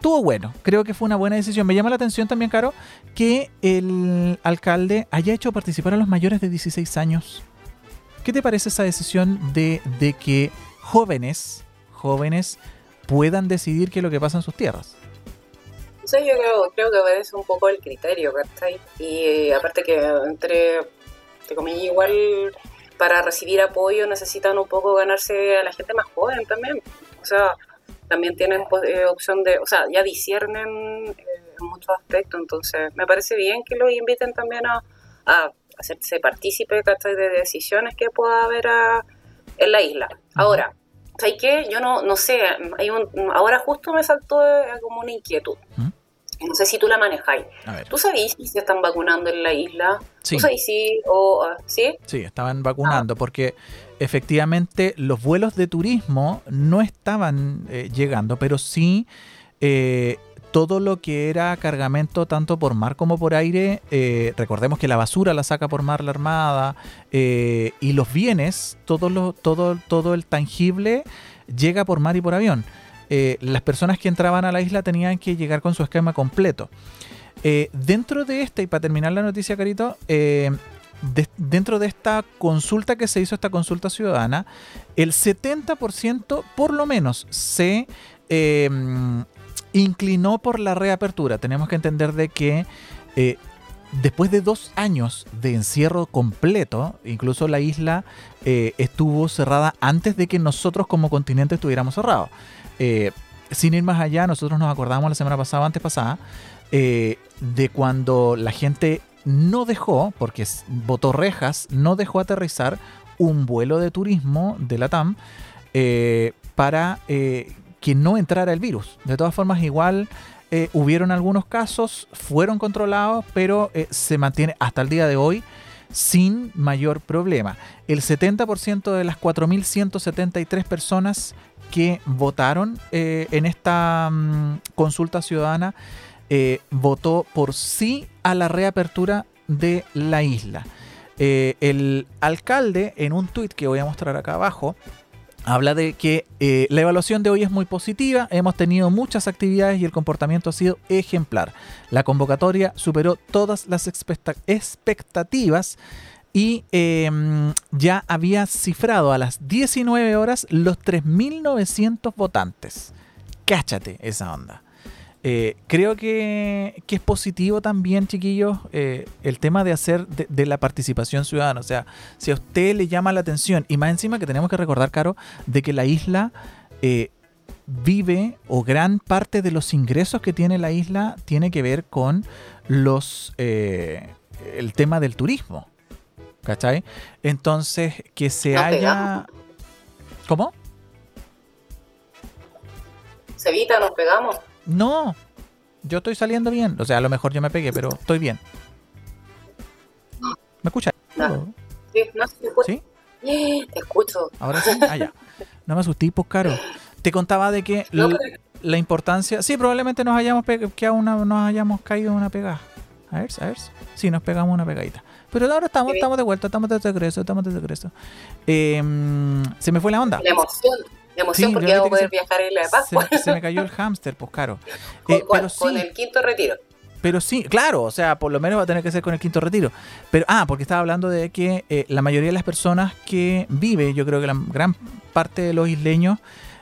estuvo bueno. Creo que fue una buena decisión. Me llama la atención también, Caro, que el alcalde haya hecho participar a los mayores de 16 años. ¿Qué te parece esa decisión de, que jóvenes, jóvenes puedan decidir qué es lo que pasa en sus tierras? yo creo, creo que obedece un poco el criterio, ¿cachai? Y eh, aparte que entre, te comillas, igual para recibir apoyo necesitan un poco ganarse a la gente más joven también. O sea, también tienen pues, eh, opción de, o sea, ya disciernen eh, en muchos aspectos, entonces me parece bien que los inviten también a, a hacerse partícipe de decisiones que pueda haber en la isla. Ahora, ¿sabes qué? Yo no, no sé, hay un, ahora justo me saltó eh, como una inquietud. No sé si tú la manejáis. ¿Tú sabías si se están vacunando en la isla? Sí. ¿Tú sabías si o ah, sí? Sí, estaban vacunando porque efectivamente los vuelos de turismo no estaban eh, llegando, pero sí eh, todo lo que era cargamento tanto por mar como por aire, eh, recordemos que la basura la saca por mar la Armada y los bienes, todo, lo, todo, todo el tangible llega por mar y por avión. Las personas que entraban a la isla tenían que llegar con su esquema completo. dentro de esta, y para terminar la noticia, Carito, dentro de esta consulta que se hizo, esta consulta ciudadana, el 70% por lo menos se em, inclinó por la reapertura. Tenemos que entender de que eh, después de dos años de encierro completo, incluso la isla eh, estuvo cerrada antes de que nosotros como continente estuviéramos cerrados. Eh, sin ir más allá, nosotros nos acordamos la semana pasada, antes pasada, de cuando la gente no dejó, porque votó rejas, no dejó aterrizar un vuelo de turismo de la TAM eh, para eh, que no entrara el virus. De todas formas, igual eh, hubieron algunos casos, fueron controlados, pero se mantiene hasta el día de hoy sin mayor problema. El 70% de las 4.173 personas que votaron en esta mm, consulta ciudadana eh, votó por sí a la reapertura de la isla. Eh, el alcalde, en un tuit que voy a mostrar acá abajo, habla de que eh, la evaluación de hoy es muy positiva, hemos tenido muchas actividades y el comportamiento ha sido ejemplar. La convocatoria superó todas las expectativas y em, ya había cifrado a las 19 horas los 3.900 votantes. Cáchate esa onda. Eh, creo que, es positivo también, chiquillos, eh, el tema de hacer de, la participación ciudadana. O sea, si a usted le llama la atención, y más encima que tenemos que recordar, Caro, de que la isla eh, vive o gran parte de los ingresos que tiene la isla tiene que ver con los el tema del turismo. ¿Cachai? Entonces, que se haya... ¿Cómo? Se evita, nos pegamos. No, yo estoy saliendo bien. O sea, a lo mejor yo me pegué, pero estoy bien. ¿Me escucha? No. Sí, no se escucha. ¿Sí? Te escucho. Ahora sí, allá. Ah, no me asusté, pues caro. Te contaba de que la, importancia. Sí, probablemente nos hayamos que una, nos hayamos caído una pegada. A ver, a ver. Sí, nos pegamos una pegadita. Pero ahora estamos, estamos de vuelta, estamos de regreso, estamos de regreso. Em, se me fue la onda. La emoción. La emoción porque voy a poder viajar en la Pascua. Se, me cayó el hámster, pues caro. ¿Con, eh, con el quinto retiro. Pero sí, claro, o sea, por lo menos va a tener que ser con el quinto retiro. Pero, ah, porque estaba hablando de que eh, la mayoría de las personas que vive, yo creo que la gran parte de los isleños,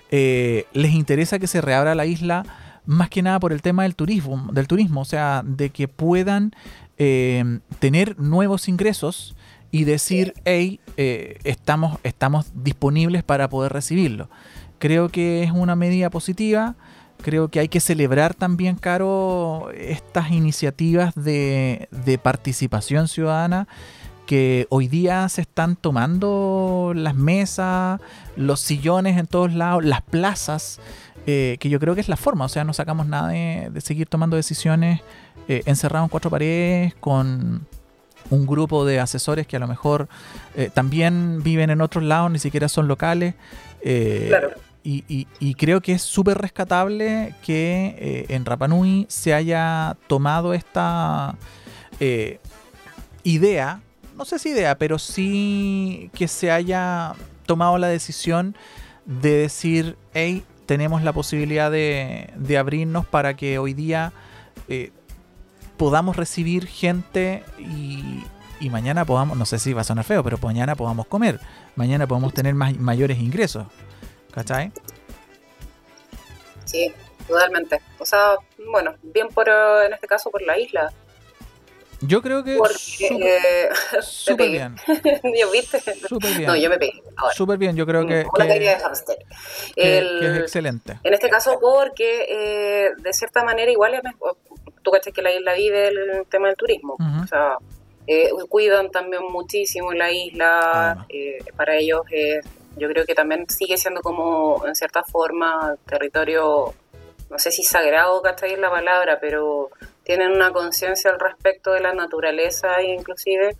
eh, les interesa que se reabra la isla más que nada por el tema del turismo, del turismo, o sea, de que puedan tener nuevos ingresos y decir, hey, eh, estamos, estamos disponibles para poder recibirlo. Creo que es una medida positiva. Creo que hay que celebrar también, Caro, estas iniciativas de, participación ciudadana que hoy día se están tomando las mesas, los sillones en todos lados, las plazas, eh, que yo creo que es la forma, o sea, no sacamos nada de, seguir tomando decisiones eh, encerrados en cuatro paredes, con, un grupo de asesores que a lo mejor eh, también viven en otros lados, ni siquiera son locales. Eh, y, creo que es súper rescatable que eh, en Rapanui se haya tomado esta idea, no sé si idea, pero sí que se haya tomado la decisión de decir, hey, tenemos la posibilidad de, de abrirnos para que hoy día podamos recibir gente y, mañana podamos, no sé si va a sonar feo, pero mañana podamos comer, mañana podamos tener más, mayores ingresos. ¿Cachai? Sí, totalmente. O sea, bueno, bien por, en este caso por la isla. Yo creo que Porque, súper bien. ¿Yo viste? Súper bien. No, yo me pegué. Súper bien, yo creo que, que, de hamster. que, es excelente. En este caso porque eh, de cierta manera igual es, tú cachas que la isla vive el, tema del turismo. O sea, eh, cuidan también muchísimo la isla. Eh, para ellos, yo creo que también sigue siendo como, en cierta forma, territorio, no sé si sagrado, ¿cachai? Es la palabra, pero tienen una conciencia al respecto de la naturaleza, inclusive.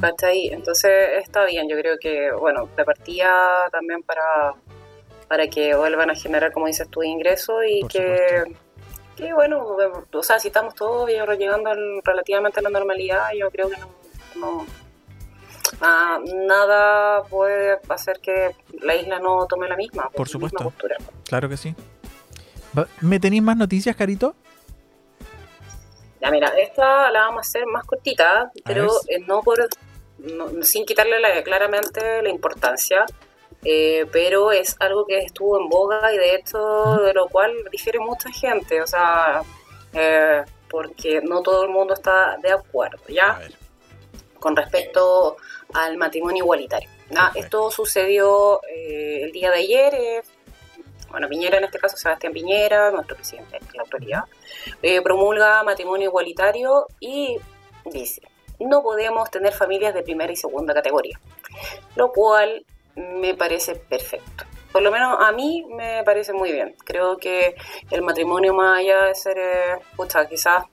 ¿cachai? Entonces está bien, yo creo que, bueno, de partida también para, para que vuelvan a generar, como dices tú, ingresos y que que bueno, o sea, si estamos todos llegando relativamente a la normalidad, yo creo que no, ah, nada puede hacer que la isla no tome la misma, Por supuesto. postura. Claro que sí. ¿Me tenéis más noticias, Carito? Ya, mira, esta la vamos a hacer más cortita, pero eh, no por sin quitarle la, claramente la importancia. Eh, pero es algo que estuvo en boga y de hecho de lo cual difiere mucha gente, o sea, eh, porque no todo el mundo está de acuerdo, ¿ya? Con respecto al matrimonio igualitario. esto sucedió eh, el día de ayer, bueno, Piñera en este caso, Sebastián Piñera, nuestro presidente de la autoridad, promulga matrimonio igualitario y dice, no podemos tener familias de primera y segunda categoría, lo cual me parece perfecto. Por lo menos a mí me parece muy bien. Creo que el matrimonio más allá de ser, eh, quizás,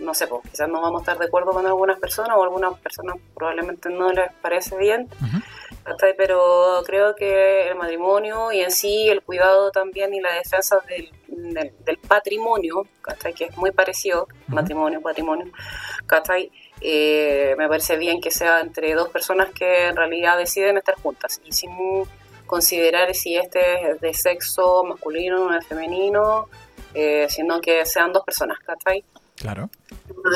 no sé, pues, quizás no vamos a estar de acuerdo con algunas personas o algunas personas probablemente no les parece bien, pero creo que el matrimonio y en sí el cuidado también y la defensa del, del, patrimonio, que es muy parecido, matrimonio, patrimonio. Eh, me parece bien que sea entre dos personas que en realidad deciden estar juntas y sin considerar si este es de sexo masculino o femenino, eh, sino que sean dos personas, ¿cachai? Claro.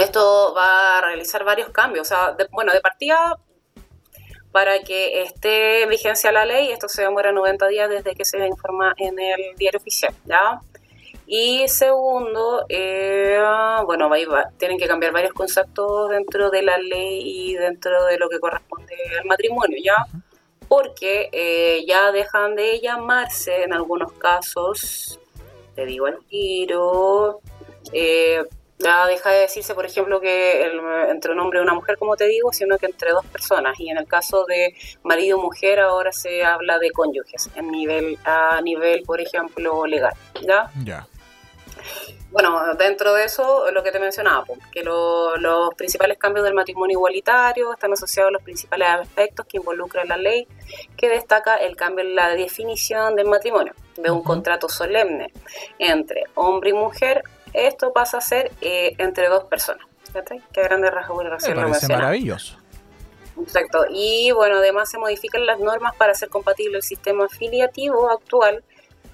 Esto va a realizar varios cambios. O sea, bueno, de partida, para que esté en vigencia la ley, esto se demora 90 días desde que se informa en el diario oficial, ¿ya? Y segundo, eh, bueno, tienen que cambiar varios conceptos dentro de la ley y dentro de lo que corresponde al matrimonio, ¿ya? Porque eh, ya dejan de llamarse en algunos casos, te digo el tiro, eh, ya deja de decirse, por ejemplo, que entre un hombre y una mujer, como te digo, sino que entre dos personas. Y en el caso de marido y mujer, ahora se habla de cónyuges en nivel, a nivel, por ejemplo, legal. ¿Ya? Ya. Bueno, dentro de eso, lo que te mencionaba, que los principales cambios del matrimonio igualitario están asociados a los principales aspectos que involucra la ley, que destaca el cambio en la definición del matrimonio, de un contrato solemne entre hombre y mujer, esto pasa a ser eh, entre dos personas. Qué grande rasgo Me parece maravilloso. Exacto. Y bueno, además se modifican las normas para hacer compatible el sistema afiliativo actual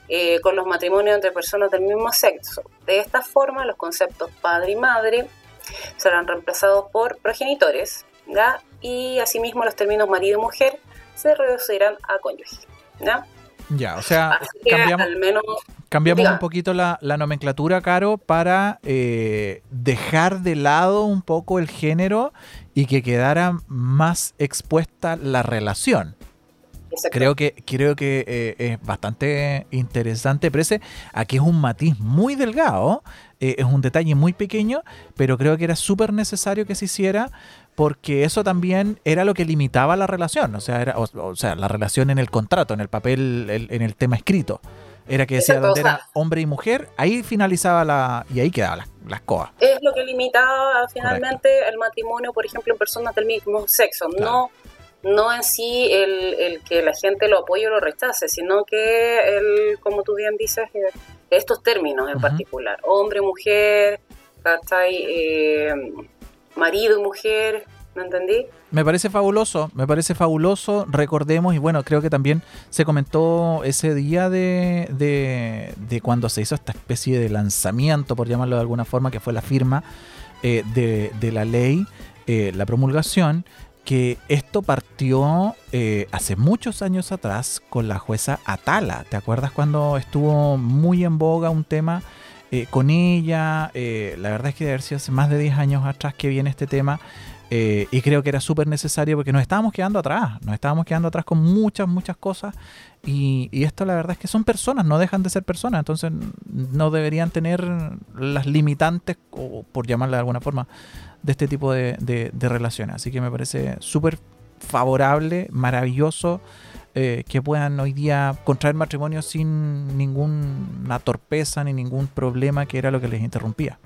eh, con los matrimonios entre personas del mismo sexo. De esta forma, los conceptos padre y madre serán reemplazados por progenitores, ¿ya? y asimismo los términos marido y mujer se reducirán a cónyuge. ¿ya? Ya, o sea, cambiamos, cambiamos un poquito la, nomenclatura, Caro, para eh, dejar de lado un poco el género y que quedara más expuesta la relación. Creo que, creo que eh, es bastante interesante, parece aquí es un matiz muy delgado, eh, es un detalle muy pequeño, pero creo que era súper necesario que se hiciera porque eso también era lo que limitaba la relación, o sea, era, o, sea, la relación en el contrato, en el papel, en el tema escrito. Era que decía donde era hombre y mujer, ahí finalizaba la. y ahí quedaba la, las coas. Es lo que limitaba finalmente el matrimonio, por ejemplo, en personas del mismo sexo. No no en sí el, el, que la gente lo apoye o lo rechace, sino que, el, como tú bien dices, eh, estos términos en particular, hombre, mujer, eh, marido y mujer, ¿me entendí? Me parece fabuloso, me parece fabuloso, recordemos, y bueno, creo que también se comentó ese día de, de, cuando se hizo esta especie de lanzamiento, por llamarlo de alguna forma, que fue la firma eh, de, de, la ley, eh, la promulgación, que esto partió eh, hace muchos años atrás con la jueza Atala. ¿Te acuerdas cuando estuvo muy en boga un tema eh, con ella? Eh, la verdad es que debe haber sido hace más de 10 años atrás que viene este tema. Y creo que era súper necesario porque nos estábamos quedando atrás, nos estábamos quedando atrás con muchas, muchas cosas. Y, esto la verdad es que son personas, no dejan de ser personas, entonces no deberían tener las limitantes, o por llamarla de alguna forma, de este tipo de, de, relaciones. Así que me parece súper favorable, maravilloso eh, que puedan hoy día contraer matrimonio sin ninguna torpeza ni ningún problema que era lo que les interrumpía.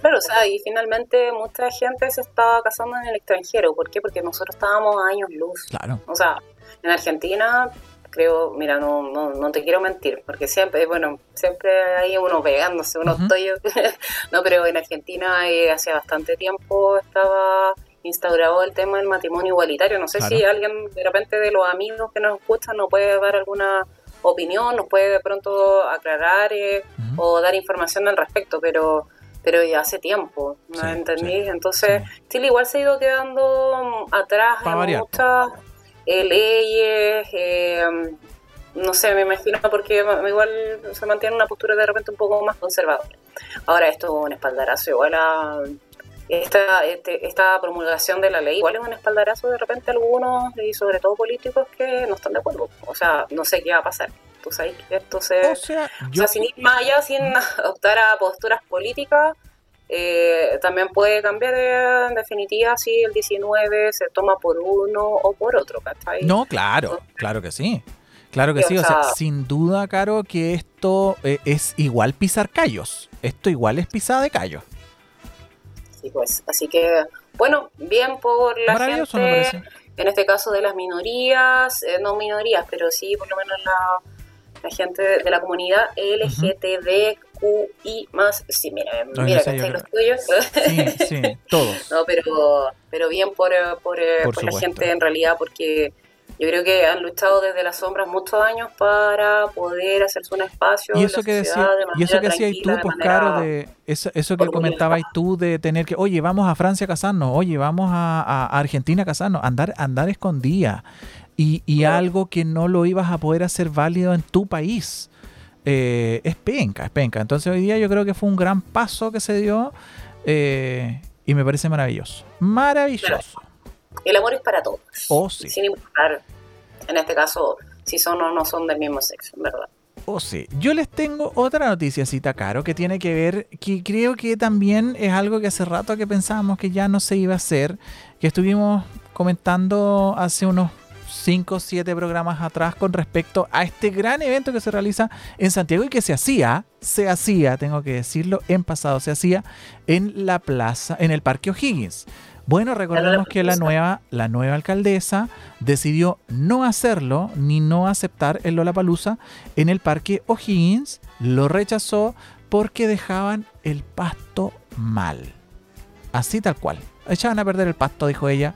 Claro, o sea, y finalmente mucha gente se estaba casando en el extranjero. ¿Por qué? Porque nosotros estábamos a años luz. Claro. O sea, en Argentina creo, mira, no, no, no te quiero mentir, porque siempre, bueno, siempre hay uno pegándose, uno estoy, no, pero en Argentina eh, hace bastante tiempo estaba instaurado el tema del matrimonio igualitario. No sé si alguien de repente de los amigos que nos escuchan nos puede dar alguna opinión, nos puede de pronto aclarar eh, o dar información al respecto, pero pero ya hace tiempo, ¿no entendí? Entonces, Chile igual se ha ido quedando atrás en muchas eh, leyes, eh, no sé, me imagino porque igual se mantiene una postura de repente un poco más conservadora. Ahora esto es un espaldarazo igual a esta, este, esta promulgación de la ley, igual es un espaldarazo de repente a algunos y sobre todo políticos que no están de acuerdo. O sea, no sé qué va a pasar. Tú sabes que esto se... O sea, sin ir más allá, sin optar a posturas políticas, eh, también puede cambiar en definitiva si el 19 se toma por uno o por otro, ¿cachai? No, claro, claro que sí. Claro que sí, o sea, sin duda, Caro, que esto eh, es igual pisar callos. Esto igual es pisada de callos. Sí, pues, así que, bueno, bien por la gente, en este caso de las minorías, eh, no minorías, pero sí por lo menos la la gente de la comunidad LGTBQI más. Sí, mira, mira, que los tuyos. Sí, sí, todos. No, pero, pero bien por, por, por, la gente en realidad, porque yo creo que han luchado desde las sombras muchos años para poder hacerse un espacio y eso que decía y eso que decías tú pues claro de eso, eso que comentabas tú de tener que oye vamos a Francia a casarnos oye vamos a, Argentina a casarnos andar andar escondida y, y algo que no lo ibas a poder hacer válido en tu país eh, es penca es penca entonces hoy día yo creo que fue un gran paso que se dio eh, y me parece maravilloso maravilloso el amor es para todos. Oh, sí. Sin importar, en este caso, si son o no son del mismo sexo, en verdad. Oh, sí. Yo les tengo otra noticiacita, Caro, que tiene que ver, que creo que también es algo que hace rato que pensábamos que ya no se iba a hacer, que estuvimos comentando hace unos 5 o 7 programas atrás con respecto a este gran evento que se realiza en Santiago y que se hacía, se hacía, tengo que decirlo, en pasado se hacía en la plaza, en el Parque O'Higgins. Bueno, recordemos que la nueva, la nueva alcaldesa decidió no hacerlo ni no aceptar el Lollapalooza en el parque O'Higgins. Lo rechazó porque dejaban el pasto mal. Así tal cual. Echaban a perder el pasto, dijo ella.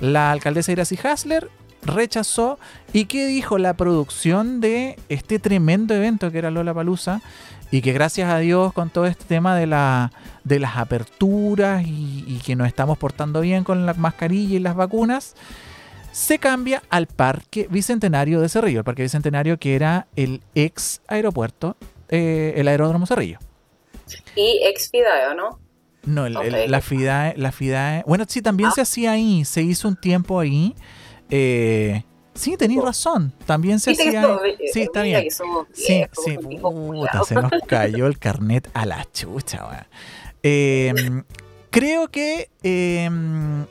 La alcaldesa Iracy Hasler rechazó. ¿Y qué dijo la producción de este tremendo evento que era Lollapalooza? y que gracias a Dios con todo este tema de, la, de las aperturas y, que nos estamos portando bien con la mascarilla y las vacunas, se cambia al Parque Bicentenario de Cerrillo, el Parque Bicentenario que era el ex aeropuerto, eh, el aeródromo Cerrillo. Y ex FIDAE, ¿no? No, la FIDAE, la FIDAE, bueno, sí, también ah. se hacía ahí, se hizo un tiempo ahí. Eh, Sí, tenéis razón. También se hacía. sí, está bien. sí, sí. Puta, se nos cayó el carnet a la chucha, em, creo que em,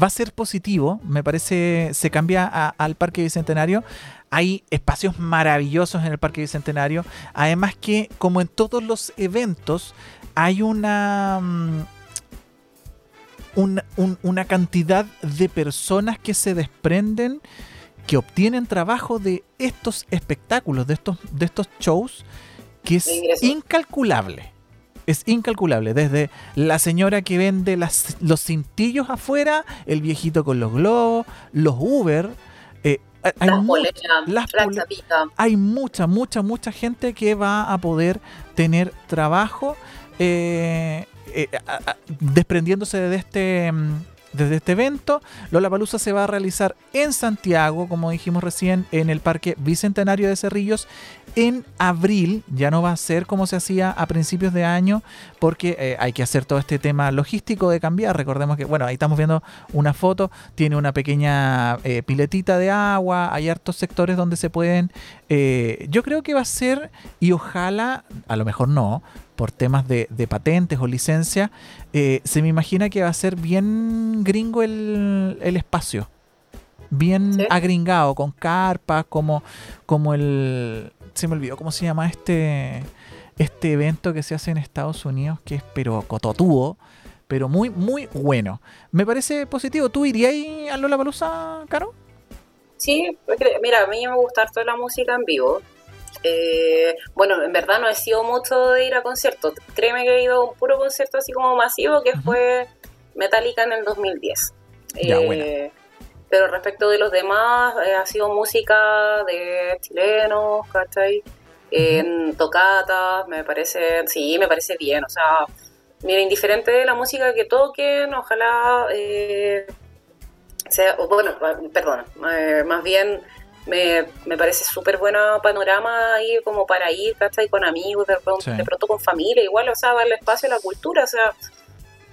va a ser positivo. Me parece. Se cambia al Parque Bicentenario. Hay espacios maravillosos en el Parque Bicentenario. Además que, como en todos los eventos, hay una. Una, una cantidad de personas que se desprenden que obtienen trabajo de estos espectáculos, de estos, de estos shows, que es incalculable. Es incalculable. Desde la señora que vende las, los cintillos afuera, el viejito con los globos, los Uber. Eh, hay, hay mucha, mucha, mucha gente que va a poder tener trabajo eh, eh, desprendiéndose de este mm, desde este evento. Lola Palusa se va a realizar en Santiago, como dijimos recién, en el Parque Bicentenario de Cerrillos en abril. Ya no va a ser como se hacía a principios de año, porque eh, hay que hacer todo este tema logístico de cambiar. Recordemos que, bueno, ahí estamos viendo una foto, tiene una pequeña eh, piletita de agua, hay hartos sectores donde se pueden. Eh, yo creo que va a ser, y ojalá, a lo mejor no, por temas de, patentes o licencia, eh, se me imagina que va a ser bien gringo el, espacio. Bien agringado, con carpas, como, como el... Se me olvidó cómo se llama este, este evento que se hace en Estados Unidos, que es pero cototudo, pero muy, muy bueno. Me parece positivo. ¿Tú irías a Lola Palusa, Caro? Sí, mira, a mí me gusta toda la música en vivo. Eh, bueno, en verdad no he sido mucho de ir a conciertos. Créeme que he ido a un puro concierto así como masivo que fue Metallica en el 2010. Eh, pero respecto de los demás, eh, ha sido música de chilenos, ¿cachai? En tocatas, me parece, sí, me parece bien. O sea, mira, indiferente de la música que toquen, ojalá sea, bueno, perdón, más bien me, me parece súper buena panorama ahí como para ir, ¿cachai? Con amigos, de pronto, de pronto con familia, igual, o sea, darle espacio a la cultura, o sea,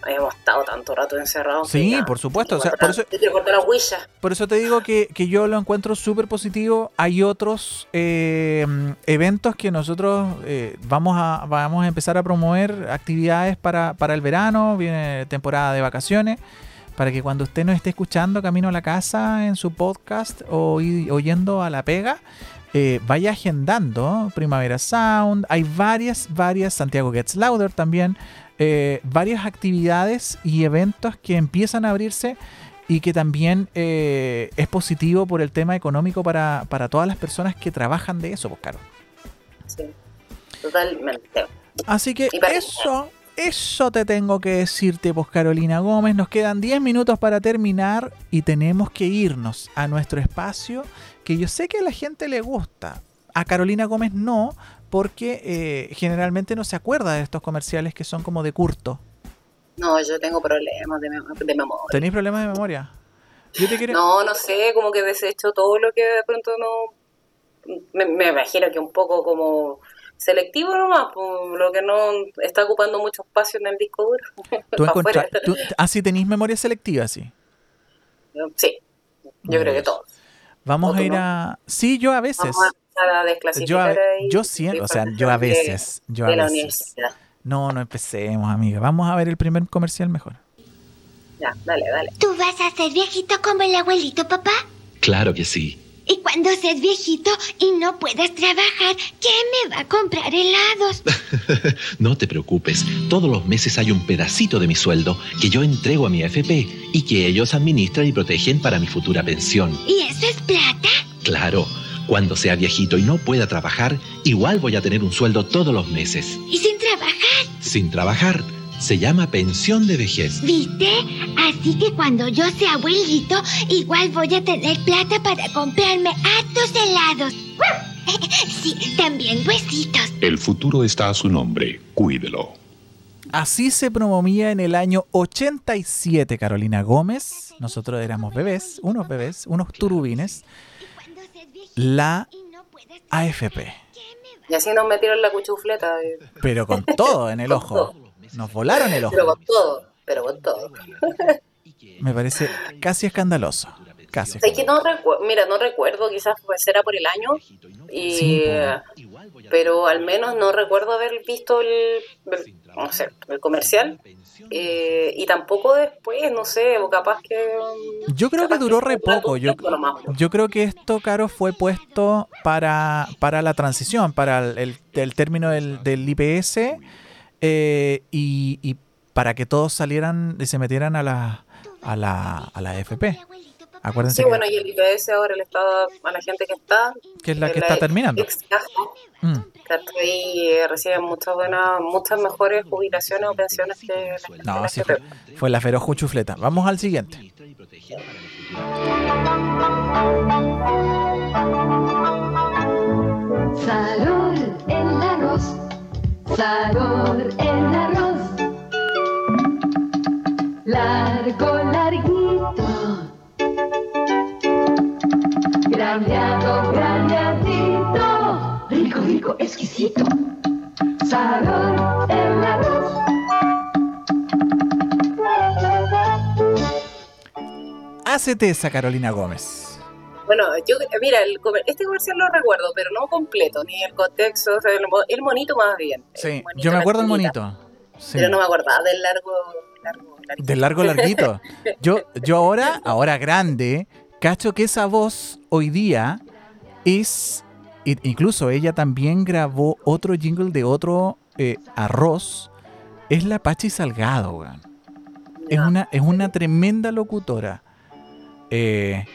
hemos estado tanto rato encerrados. Sí, por supuesto. O sea, por, eso, por eso te digo que, que yo lo encuentro súper positivo. Hay otros eh, eventos que nosotros eh, vamos, a, vamos a empezar a promover actividades para, para el verano, viene temporada de vacaciones para que cuando usted nos esté escuchando camino a la casa en su podcast o oyendo a la pega, eh, vaya agendando Primavera Sound. Hay varias, varias, Santiago Gets Louder también, eh, varias actividades y eventos que empiezan a abrirse y que también eh, es positivo por el tema económico para, todas las personas que trabajan de eso, pues, Sí, totalmente. Así que eso Eso te tengo que decirte, pues Carolina Gómez. Nos quedan 10 minutos para terminar y tenemos que irnos a nuestro espacio que yo sé que a la gente le gusta. A Carolina Gómez no, porque eh, generalmente no se acuerda de estos comerciales que son como de curto. No, yo tengo problemas de, de memoria. ¿Tenéis problemas de memoria? No, no sé, como que desecho todo lo que de pronto no... Me, me imagino que un poco como selectivo nomás, por lo que no está ocupando mucho espacio en el disco duro. ¿Tú encontrás, ah, sí tenéis memoria selectiva, sí. Sí, yo creo que todos. Vamos a ir a... Sí, yo a veces. Vamos a yo, a... yo siento, o sea, yo a veces. Yo a veces. No, no empecemos, amiga. Vamos a ver el primer comercial mejor. Ya, dale, dale. ¿Tú vas a ser viejito como el abuelito, papá? Claro que sí. Cuando seas viejito y no puedas trabajar, ¿quién me va a comprar helados? no te preocupes. Todos los meses hay un pedacito de mi sueldo que yo entrego a mi AFP y que ellos administran y protegen para mi futura pensión. ¿Y eso es plata? Claro. Cuando sea viejito y no pueda trabajar, igual voy a tener un sueldo todos los meses. ¿Y sin trabajar? Sin trabajar. Se llama pensión de vejez. ¿Viste? Así que cuando yo sea abuelito, igual voy a tener plata para comprarme hartos helados. Sí, también huesitos. El futuro está a su nombre. Cuídelo. Así se promovía en el año 87 Carolina Gómez. Nosotros éramos bebés, unos bebés, unos turubines. La AFP. Y así nos metieron la cuchufleta. Pero con todo en el ojo. Nos volaron el ojo. Pero con todo, pero con todo. Me parece casi escandaloso. Casi. Es que no mira, no recuerdo, quizás será por el año, y, pero al menos no recuerdo haber visto el, no sé, el comercial. Eh, y tampoco después, no sé, o capaz que... Yo creo que duró re poco. Yo, yo creo que esto, Caro, fue puesto para, para la transición, para el, el, término del, del IPS eh, y, para que todos salieran y se metieran a la, a la, a la FP. Acuérdense sí, bueno, y el IPS ahora le está a la gente que está. Que es la que está terminando. Mm. Que ahí eh, reciben muchas buenas, muchas mejores jubilaciones o pensiones que la No, sí, fue, fue, la feroz chufleta. Vamos al siguiente. Salud en la sabor el arroz. Largo, larguito. Graneado, graneadito. Rico, rico, exquisito. Sabor el arroz. Hacete esa Carolina Gómez. Yo, mira, este comercial lo recuerdo, pero no completo, ni el contexto, o sea, el, monito más bien. Sí, yo me acuerdo del monito. Pero no me acordaba del largo, largo Del largo larguito. yo, yo ahora, ahora grande, cacho que esa voz hoy día es. Incluso ella también grabó otro jingle de otro eh, arroz. Es la Pachi Salgado, weón. Es una, es una tremenda locutora. Eh,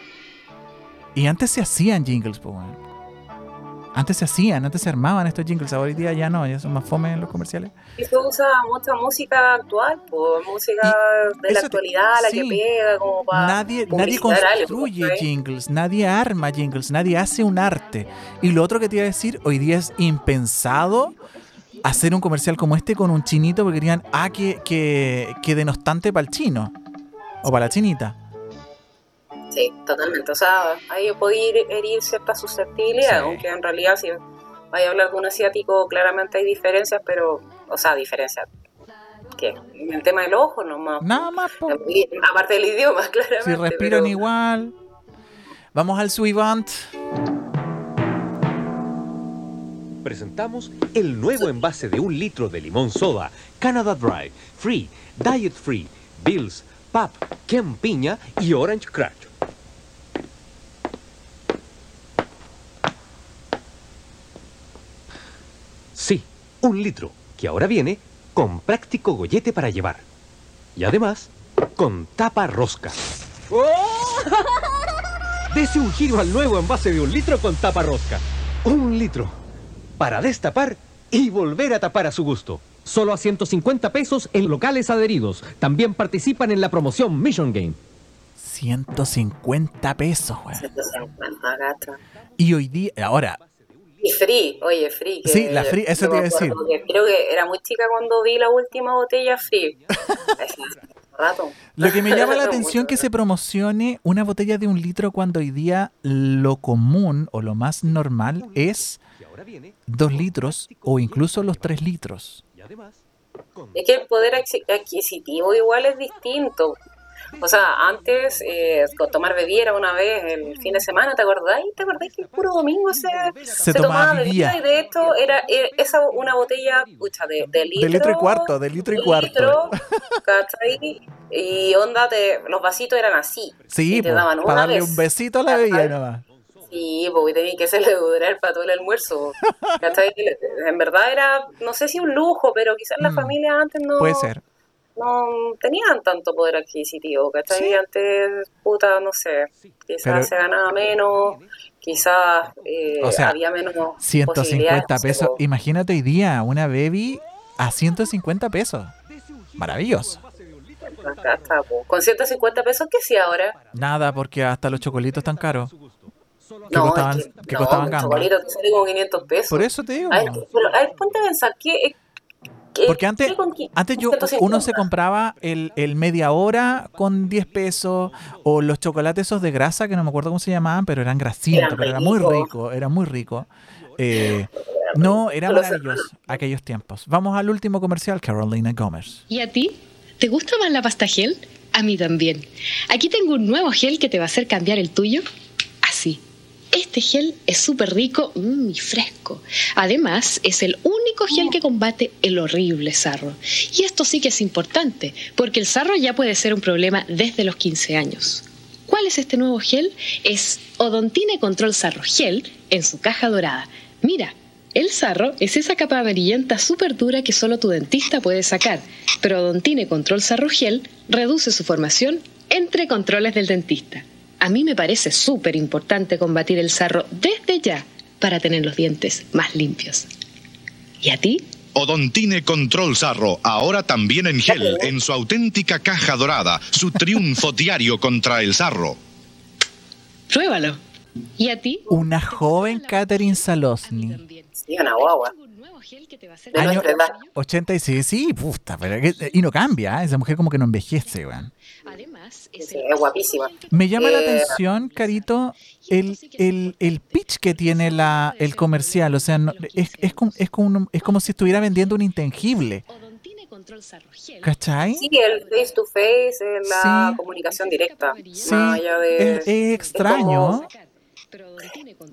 y antes se hacían jingles, pues, Antes se hacían, antes se armaban estos jingles, ahora hoy día ya no, ya son más fome en los comerciales. Y se usa mucha música actual, pues, música de la actualidad, la que pega, como para. Nadie, nadie construye jingles, nadie arma jingles, nadie hace un arte. Y lo otro que te iba a decir, hoy día es impensado hacer un comercial como este con un chinito porque dirían, ah, que, que, que denostante para el chino o para la chinita. Sí, totalmente. O sea, ahí puede herir cierta susceptibilidad, aunque en realidad si vaya a hablar de un asiático, claramente hay diferencias, pero, o sea, diferencias. ¿Qué? En el tema del ojo nomás. Nada más. Aparte del idioma, claramente. Si respiran igual. Vamos al Suivant. Presentamos el nuevo envase de un litro de limón soda, Canada Dry, Free, Diet Free, Bills, Pap, Ken Piña y Orange Crush. Sí, un litro, que ahora viene con práctico gollete para llevar. Y además, con tapa rosca. ¡Oh! Dese un giro al nuevo envase de un litro con tapa rosca. Un litro. Para destapar y volver a tapar a su gusto. Solo a 150 pesos en locales adheridos. También participan en la promoción Mission Game. 150 pesos, weón. 150 gata. Y hoy día, ahora, Y free, oye, free. que Sí, la free, eso te iba a decir. que Creo que era muy chica cuando vi la última botella free. Rato. lo que me llama la atención que se promocione una botella de un litro cuando hoy día lo común o lo más normal es dos litros o incluso los tres litros. Es que el poder adqui- adquisitivo igual es distinto. O sea, antes eh, con tomar bebida era una vez el fin de semana, ¿te acordás? ¿Te acordás que el puro domingo se, Se tomaba bebida. Y de esto era eh, esa una botella, pucha, de, de litro. De litro y cuarto, de litro y cuarto. litro, ¿cachai? Y onda, te, los vasitos eran así. Sí, te po, daban para darle vez. un besito a la bebida nomás. Sí, porque tenía que hacerle durar para todo el almuerzo. ¿cachai? En verdad era, no sé si un lujo, pero quizás las Mm, familias antes no Puede ser. No tenían tanto poder adquisitivo, ¿cachai? Sí. Antes, puta, no sé, quizás Pero- se ganaba menos, quizás eh, O sea, había menos 150 posibilidades, no sé, pesos. po. Imagínate hoy día una baby a 150 pesos. Maravilloso. Está. Con 150 pesos, ¿qué sí ahora? Nada, porque hasta los chocolitos están caros. Que no, costaban, es que, que no, costaban un gamba. chocolito te sale como 500 pesos. Por eso te digo. A ver, pero, a ver, ponte a pensar, ¿qué, qué- Porque antes, qué con qui- antes yo, 150? uno se compraba el, el media hora con 10 pesos o los chocolates esos de grasa, que no me acuerdo cómo se llamaban, pero eran grasientos, Eran pero era muy ricos. rico, era muy rico. Eh, no, era maravilloso aquellos tiempos. Vamos al último comercial, Carolina Gómez. ¿Y a ti? ¿Te gusta más la pasta gel? A mí también. Aquí tengo un nuevo gel que te va a hacer cambiar el tuyo. Este gel es súper rico mm, y fresco. Además, es el único gel que combate el horrible sarro. Y esto sí que es importante, porque el sarro ya puede ser un problema desde los 15 años. ¿Cuál es este nuevo gel? Es Odontine Control Sarro Gel en su caja dorada. Mira, el sarro es esa capa amarillenta súper dura que solo tu dentista puede sacar, pero Odontine Control Sarro Gel reduce su formación entre controles del dentista. A mí me parece súper importante combatir el sarro desde ya para tener los dientes más limpios. ¿Y a ti? Odontine Control Sarro, ahora también en gel, en su auténtica caja dorada, su triunfo diario contra el sarro. Pruébalo. ¿Y a ti? Una joven Catherine Salosny. Sí, una guagua. De Año nuestra edad. 86, sí, puta, pero que- y no cambia, ¿eh? esa mujer como que no envejece, weón. Sí, es guapísima. Me llama la Eh, atención, Carito, el, el, el pitch que tiene la, el comercial. O sea, no- es, es, como, es, como un- es como si estuviera vendiendo un intangible. ¿Cachai? Sí, el face to face, es la Sí. comunicación directa. Sí, de, es, es extraño.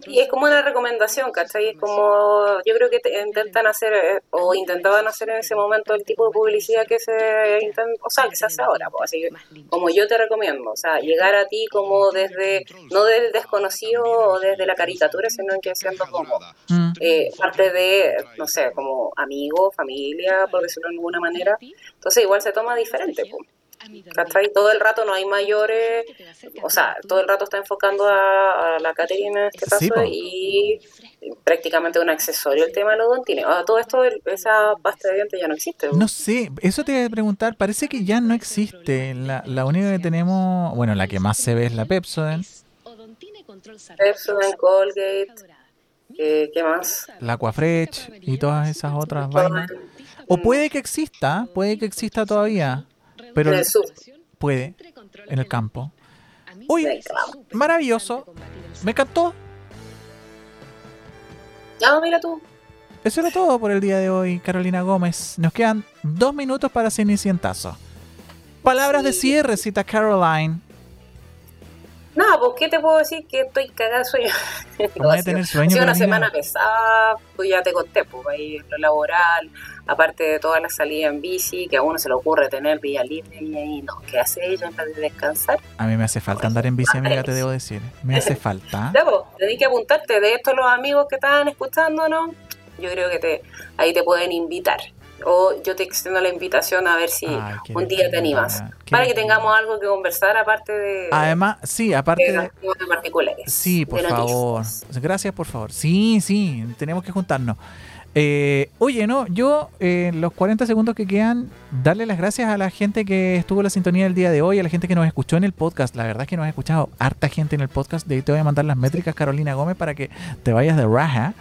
Y es como una recomendación, ¿cachai? Es como, yo creo que te- intentan hacer, eh, o intentaban hacer en ese momento el tipo de publicidad que se inten- o sea, que se hace ahora, pues, así que, como yo te recomiendo, o sea, llegar a ti como desde, no del desconocido o desde la caricatura, sino que siendo como Mm. eh, parte de, no sé, como amigo, familia, por decirlo de alguna manera. Entonces igual se toma diferente, pues. ¿Cachai? Todo el rato no hay mayores, o sea, todo el rato está enfocando a, a la Caterina en este caso y prácticamente un accesorio el tema de los dontines. Ahora, todo esto, el- esa pasta de dientes ya no existe. No sé, eso te iba a preguntar. Parece que ya no existe. La, la única que tenemos, bueno, la que más se ve es la Pepsodent, Pepsodent, Colgate, eh, ¿qué más? la Aquafresh y todas esas otras vainas. O puede que exista, puede que exista todavía, pero En el sur. puede en el campo. Uy, maravilloso. Me encantó. Ah, mira tú. Eso era todo por el día de hoy, Carolina Gómez. Nos quedan dos minutos para Cenicientazo. Palabras de cierre, cita Caroline. No, pues, ¿qué te puedo decir? Que estoy cagada de sueño. ¿Cómo voy a Ha tener ha sueño, sido una semana pesada, pues ya te conté, pues ahí lo laboral, aparte de todas las salidas en bici, que a uno se le ocurre tener vía libre y ahí no, ¿qué hace ella en vez de descansar? A mí me hace falta andar en bici, amiga, te debo decir. Me hace falta. Pues, tenés que apuntarte de estos los amigos que estaban escuchando, ¿no? Yo creo que te ahí te pueden invitar. O yo te extiendo la invitación a ver si Ay, un día te animas. Para que tengamos algo que conversar aparte de, Además, sí, aparte de de... temas particulares. Sí, por de favor. Gracias, por favor. Sí, sí, tenemos que juntarnos. Eh, oye, no, yo eh, los 40 segundos que quedan, darle las gracias a la gente que estuvo en la sintonía el día de hoy, a la gente que nos escuchó en el podcast. La verdad es que nos ha escuchado harta gente en el podcast. De ahí te voy a mandar las métricas, Carolina Gómez, para que te vayas de raja.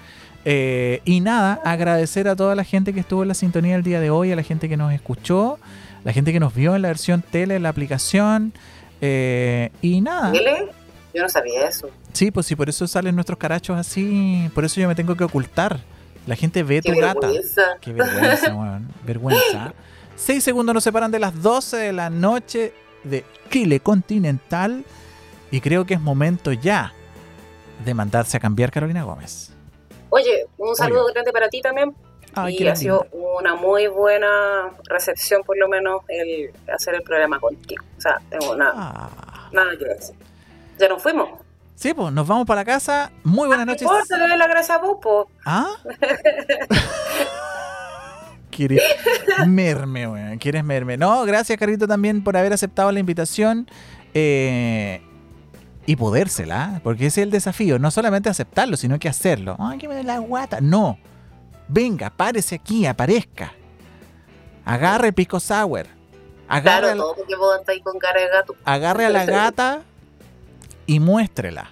Eh, y nada, agradecer a toda la gente que estuvo en la sintonía el día de hoy, a la gente que nos escuchó, la gente que nos vio en la versión tele, en la aplicación. eh, y nada. ¿Tele? Yo no sabía eso. Sí, pues sí, por eso salen nuestros carachos así. Por eso yo me tengo que ocultar. La gente ve Qué tu gata. vergüenza. Qué vergüenza, weón. Vergüenza. Seis segundos nos separan de las 12 de la noche de Chile continental. Y creo que es momento ya de mandarse a cambiar Carolina Gómez. Oye, un saludo grande para ti también. Ay, y ha sido una muy buena recepción, por lo menos, el hacer el programa contigo. O sea, tengo nada, Ah. nada que decir. Ya nos fuimos. Sí, pues nos vamos para la casa. Muy buenas noches. Por favor, le doy la gracia a vos, po. ¿Ah? Quieres merme, weón. Quieres merme. No, gracias, Carlito, también por haber aceptado la invitación. eh, y podérsela, porque ese es el desafío. No solamente aceptarlo, sino que hacerlo. Ay, que me dé la guata. No. Venga, párese aquí, aparezca. Agarre pico sour. Agarre, Claro, todo porque vos ahí con cara de gato. agarre a la gata y muéstrela.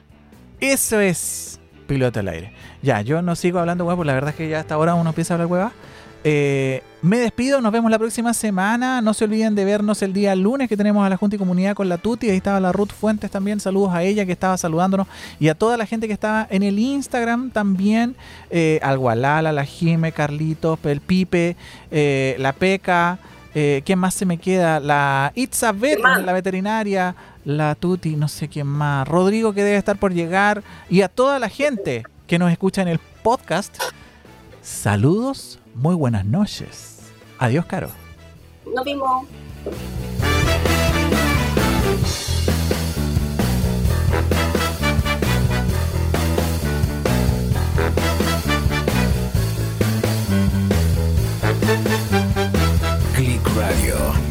Eso es piloto al aire. Ya, yo no sigo hablando huevo, la verdad es que ya hasta ahora uno empieza a hablar hueva. Eh, me despido, nos vemos la próxima semana. No se olviden de vernos el día lunes que tenemos a la Junta y Comunidad con la Tuti. Ahí estaba la Ruth Fuentes también. Saludos a ella que estaba saludándonos y a toda la gente que estaba en el Instagram también. Eh, al Gualala, la Jime, Carlitos, el Pipe, eh, la Peca. Eh, ¿Quién más se me queda? La Itzabeth, la veterinaria, la Tuti, no sé quién más. Rodrigo que debe estar por llegar. Y a toda la gente que nos escucha en el podcast. Saludos, muy buenas noches. Adiós, Caro. Nos vimos. Radio.